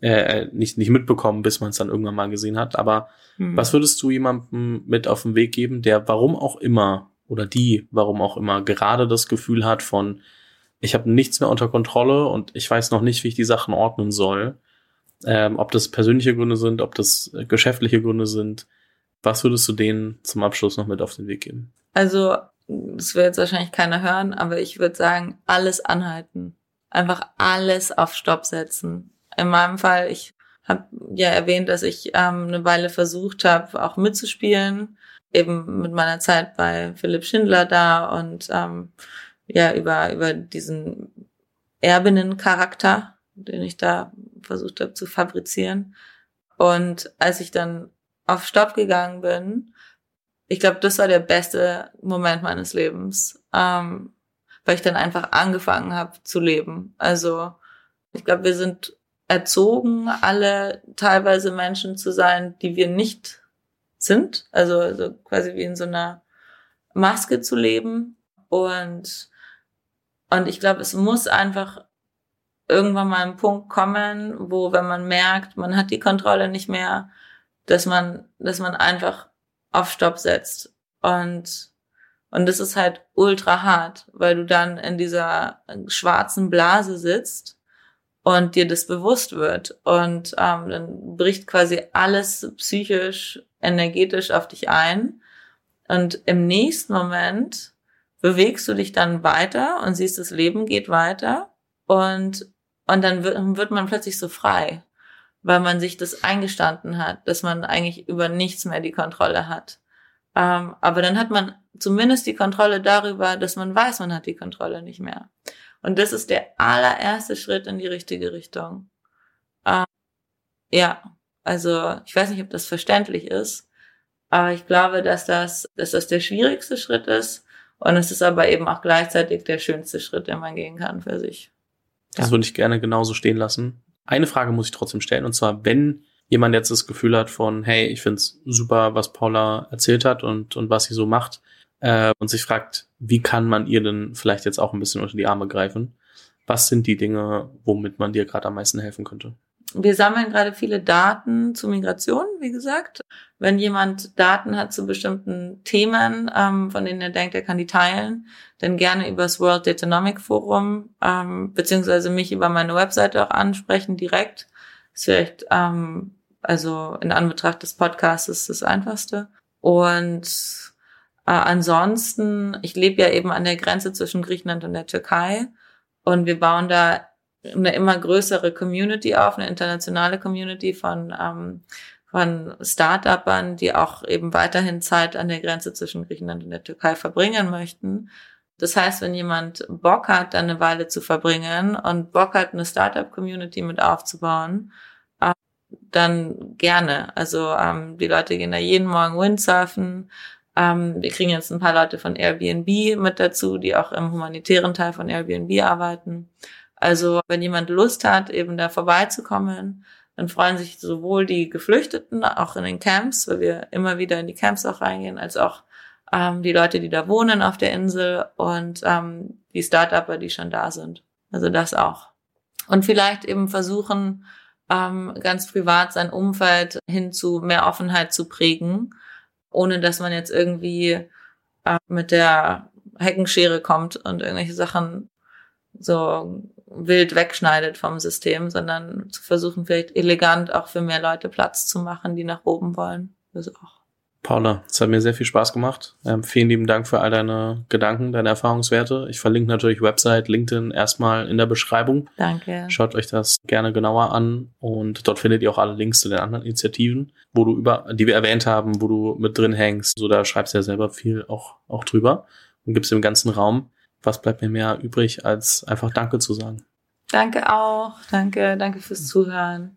äh, nicht, nicht mitbekommen, bis man es dann irgendwann mal gesehen hat. Aber mhm. was würdest du jemandem mit auf den Weg geben, der warum auch immer oder die, warum auch immer, gerade das Gefühl hat von, ich habe nichts mehr unter Kontrolle und ich weiß noch nicht, wie ich die Sachen ordnen soll. Ähm, ob das persönliche Gründe sind, ob das geschäftliche Gründe sind. Was würdest du denen zum Abschluss noch mit auf den Weg geben? Also, das wird jetzt wahrscheinlich keiner hören, aber ich würde sagen, alles anhalten. Einfach alles auf Stopp setzen. In meinem Fall, ich habe ja erwähnt, dass ich ähm, eine Weile versucht habe, auch mitzuspielen, eben mit meiner Zeit bei Philipp Schindler da und ähm, ja über über diesen Erbinnencharakter, den ich da versucht habe zu fabrizieren. Und als ich dann auf Stopp gegangen bin, ich glaube, das war der beste Moment meines Lebens, ähm, weil ich dann einfach angefangen habe zu leben. Also ich glaube, wir sind erzogen, alle teilweise Menschen zu sein, die wir nicht sind. Also, also quasi wie in so einer Maske zu leben. Und, und ich glaube, es muss einfach irgendwann mal ein Punkt kommen, wo, wenn man merkt, man hat die Kontrolle nicht mehr, dass man, dass man einfach auf Stopp setzt. Und, und das ist halt ultra hart, weil du dann in dieser schwarzen Blase sitzt und dir das bewusst wird. Und ähm, dann bricht quasi alles psychisch, energetisch auf dich ein. Und im nächsten Moment bewegst du dich dann weiter und siehst, das Leben geht weiter. Und, und dann wird, wird man plötzlich so frei, weil man sich das eingestanden hat, dass man eigentlich über nichts mehr die Kontrolle hat. Ähm, aber dann hat man zumindest die Kontrolle darüber, dass man weiß, man hat die Kontrolle nicht mehr. Und das ist der allererste Schritt in die richtige Richtung. Ähm, ja, also ich weiß nicht, ob das verständlich ist, aber ich glaube, dass das, dass das der schwierigste Schritt ist. Und es ist aber eben auch gleichzeitig der schönste Schritt, den man gehen kann für sich. Das ja. würde ich gerne genauso stehen lassen. Eine Frage muss ich trotzdem stellen, und zwar, wenn jemand jetzt das Gefühl hat von, hey, ich find's super, was Paula erzählt hat und, und was sie so macht, äh, und sich fragt, wie kann man ihr denn vielleicht jetzt auch ein bisschen unter die Arme greifen? Was sind die Dinge, womit man dir gerade am meisten helfen könnte? Wir sammeln gerade viele Daten zu Migration, wie gesagt. Wenn jemand Daten hat zu bestimmten Themen, ähm, von denen er denkt, er kann die teilen, dann gerne übers World Datanomic Forum, ähm, beziehungsweise mich über meine Webseite auch ansprechen direkt. ist vielleicht, ähm, also in Anbetracht des Podcasts ist das einfachste. Und äh, ansonsten, ich lebe ja eben an der Grenze zwischen Griechenland und der Türkei und wir bauen da eine immer größere Community auf, eine internationale Community von, ähm, von Start-upern, die auch eben weiterhin Zeit an der Grenze zwischen Griechenland und der Türkei verbringen möchten. Das heißt, wenn jemand Bock hat, dann eine Weile zu verbringen und Bock hat, eine Startup-Community mit aufzubauen, dann gerne. Also ähm, die Leute gehen da jeden Morgen Windsurfen, ähm, wir kriegen jetzt ein paar Leute von Airbnb mit dazu, die auch im humanitären Teil von Airbnb arbeiten. Also wenn jemand Lust hat, eben da vorbeizukommen, dann freuen sich sowohl die Geflüchteten, auch in den Camps, weil wir immer wieder in die Camps auch reingehen, als auch ähm, die Leute, die da wohnen auf der Insel und ähm, die Start-Upper, die schon da sind. Also das auch. Und vielleicht eben versuchen, ähm, ganz privat sein Umfeld hin zu mehr Offenheit zu prägen ohne dass man jetzt irgendwie äh, mit der Heckenschere kommt und irgendwelche Sachen so wild wegschneidet vom System, sondern zu versuchen, vielleicht elegant auch für mehr Leute Platz zu machen, die nach oben wollen. Das auch. Paula, es hat mir sehr viel Spaß gemacht. Ähm, vielen lieben Dank für all deine Gedanken, deine Erfahrungswerte. Ich verlinke natürlich Website, LinkedIn erstmal in der Beschreibung. Danke. Schaut euch das gerne genauer an und dort findet ihr auch alle Links zu den anderen Initiativen, wo du über, die wir erwähnt haben, wo du mit drin hängst. So, da schreibst du ja selber viel auch, auch drüber und gibst im ganzen Raum. Was bleibt mir mehr übrig, als einfach Danke zu sagen? Danke auch. Danke, danke fürs Zuhören.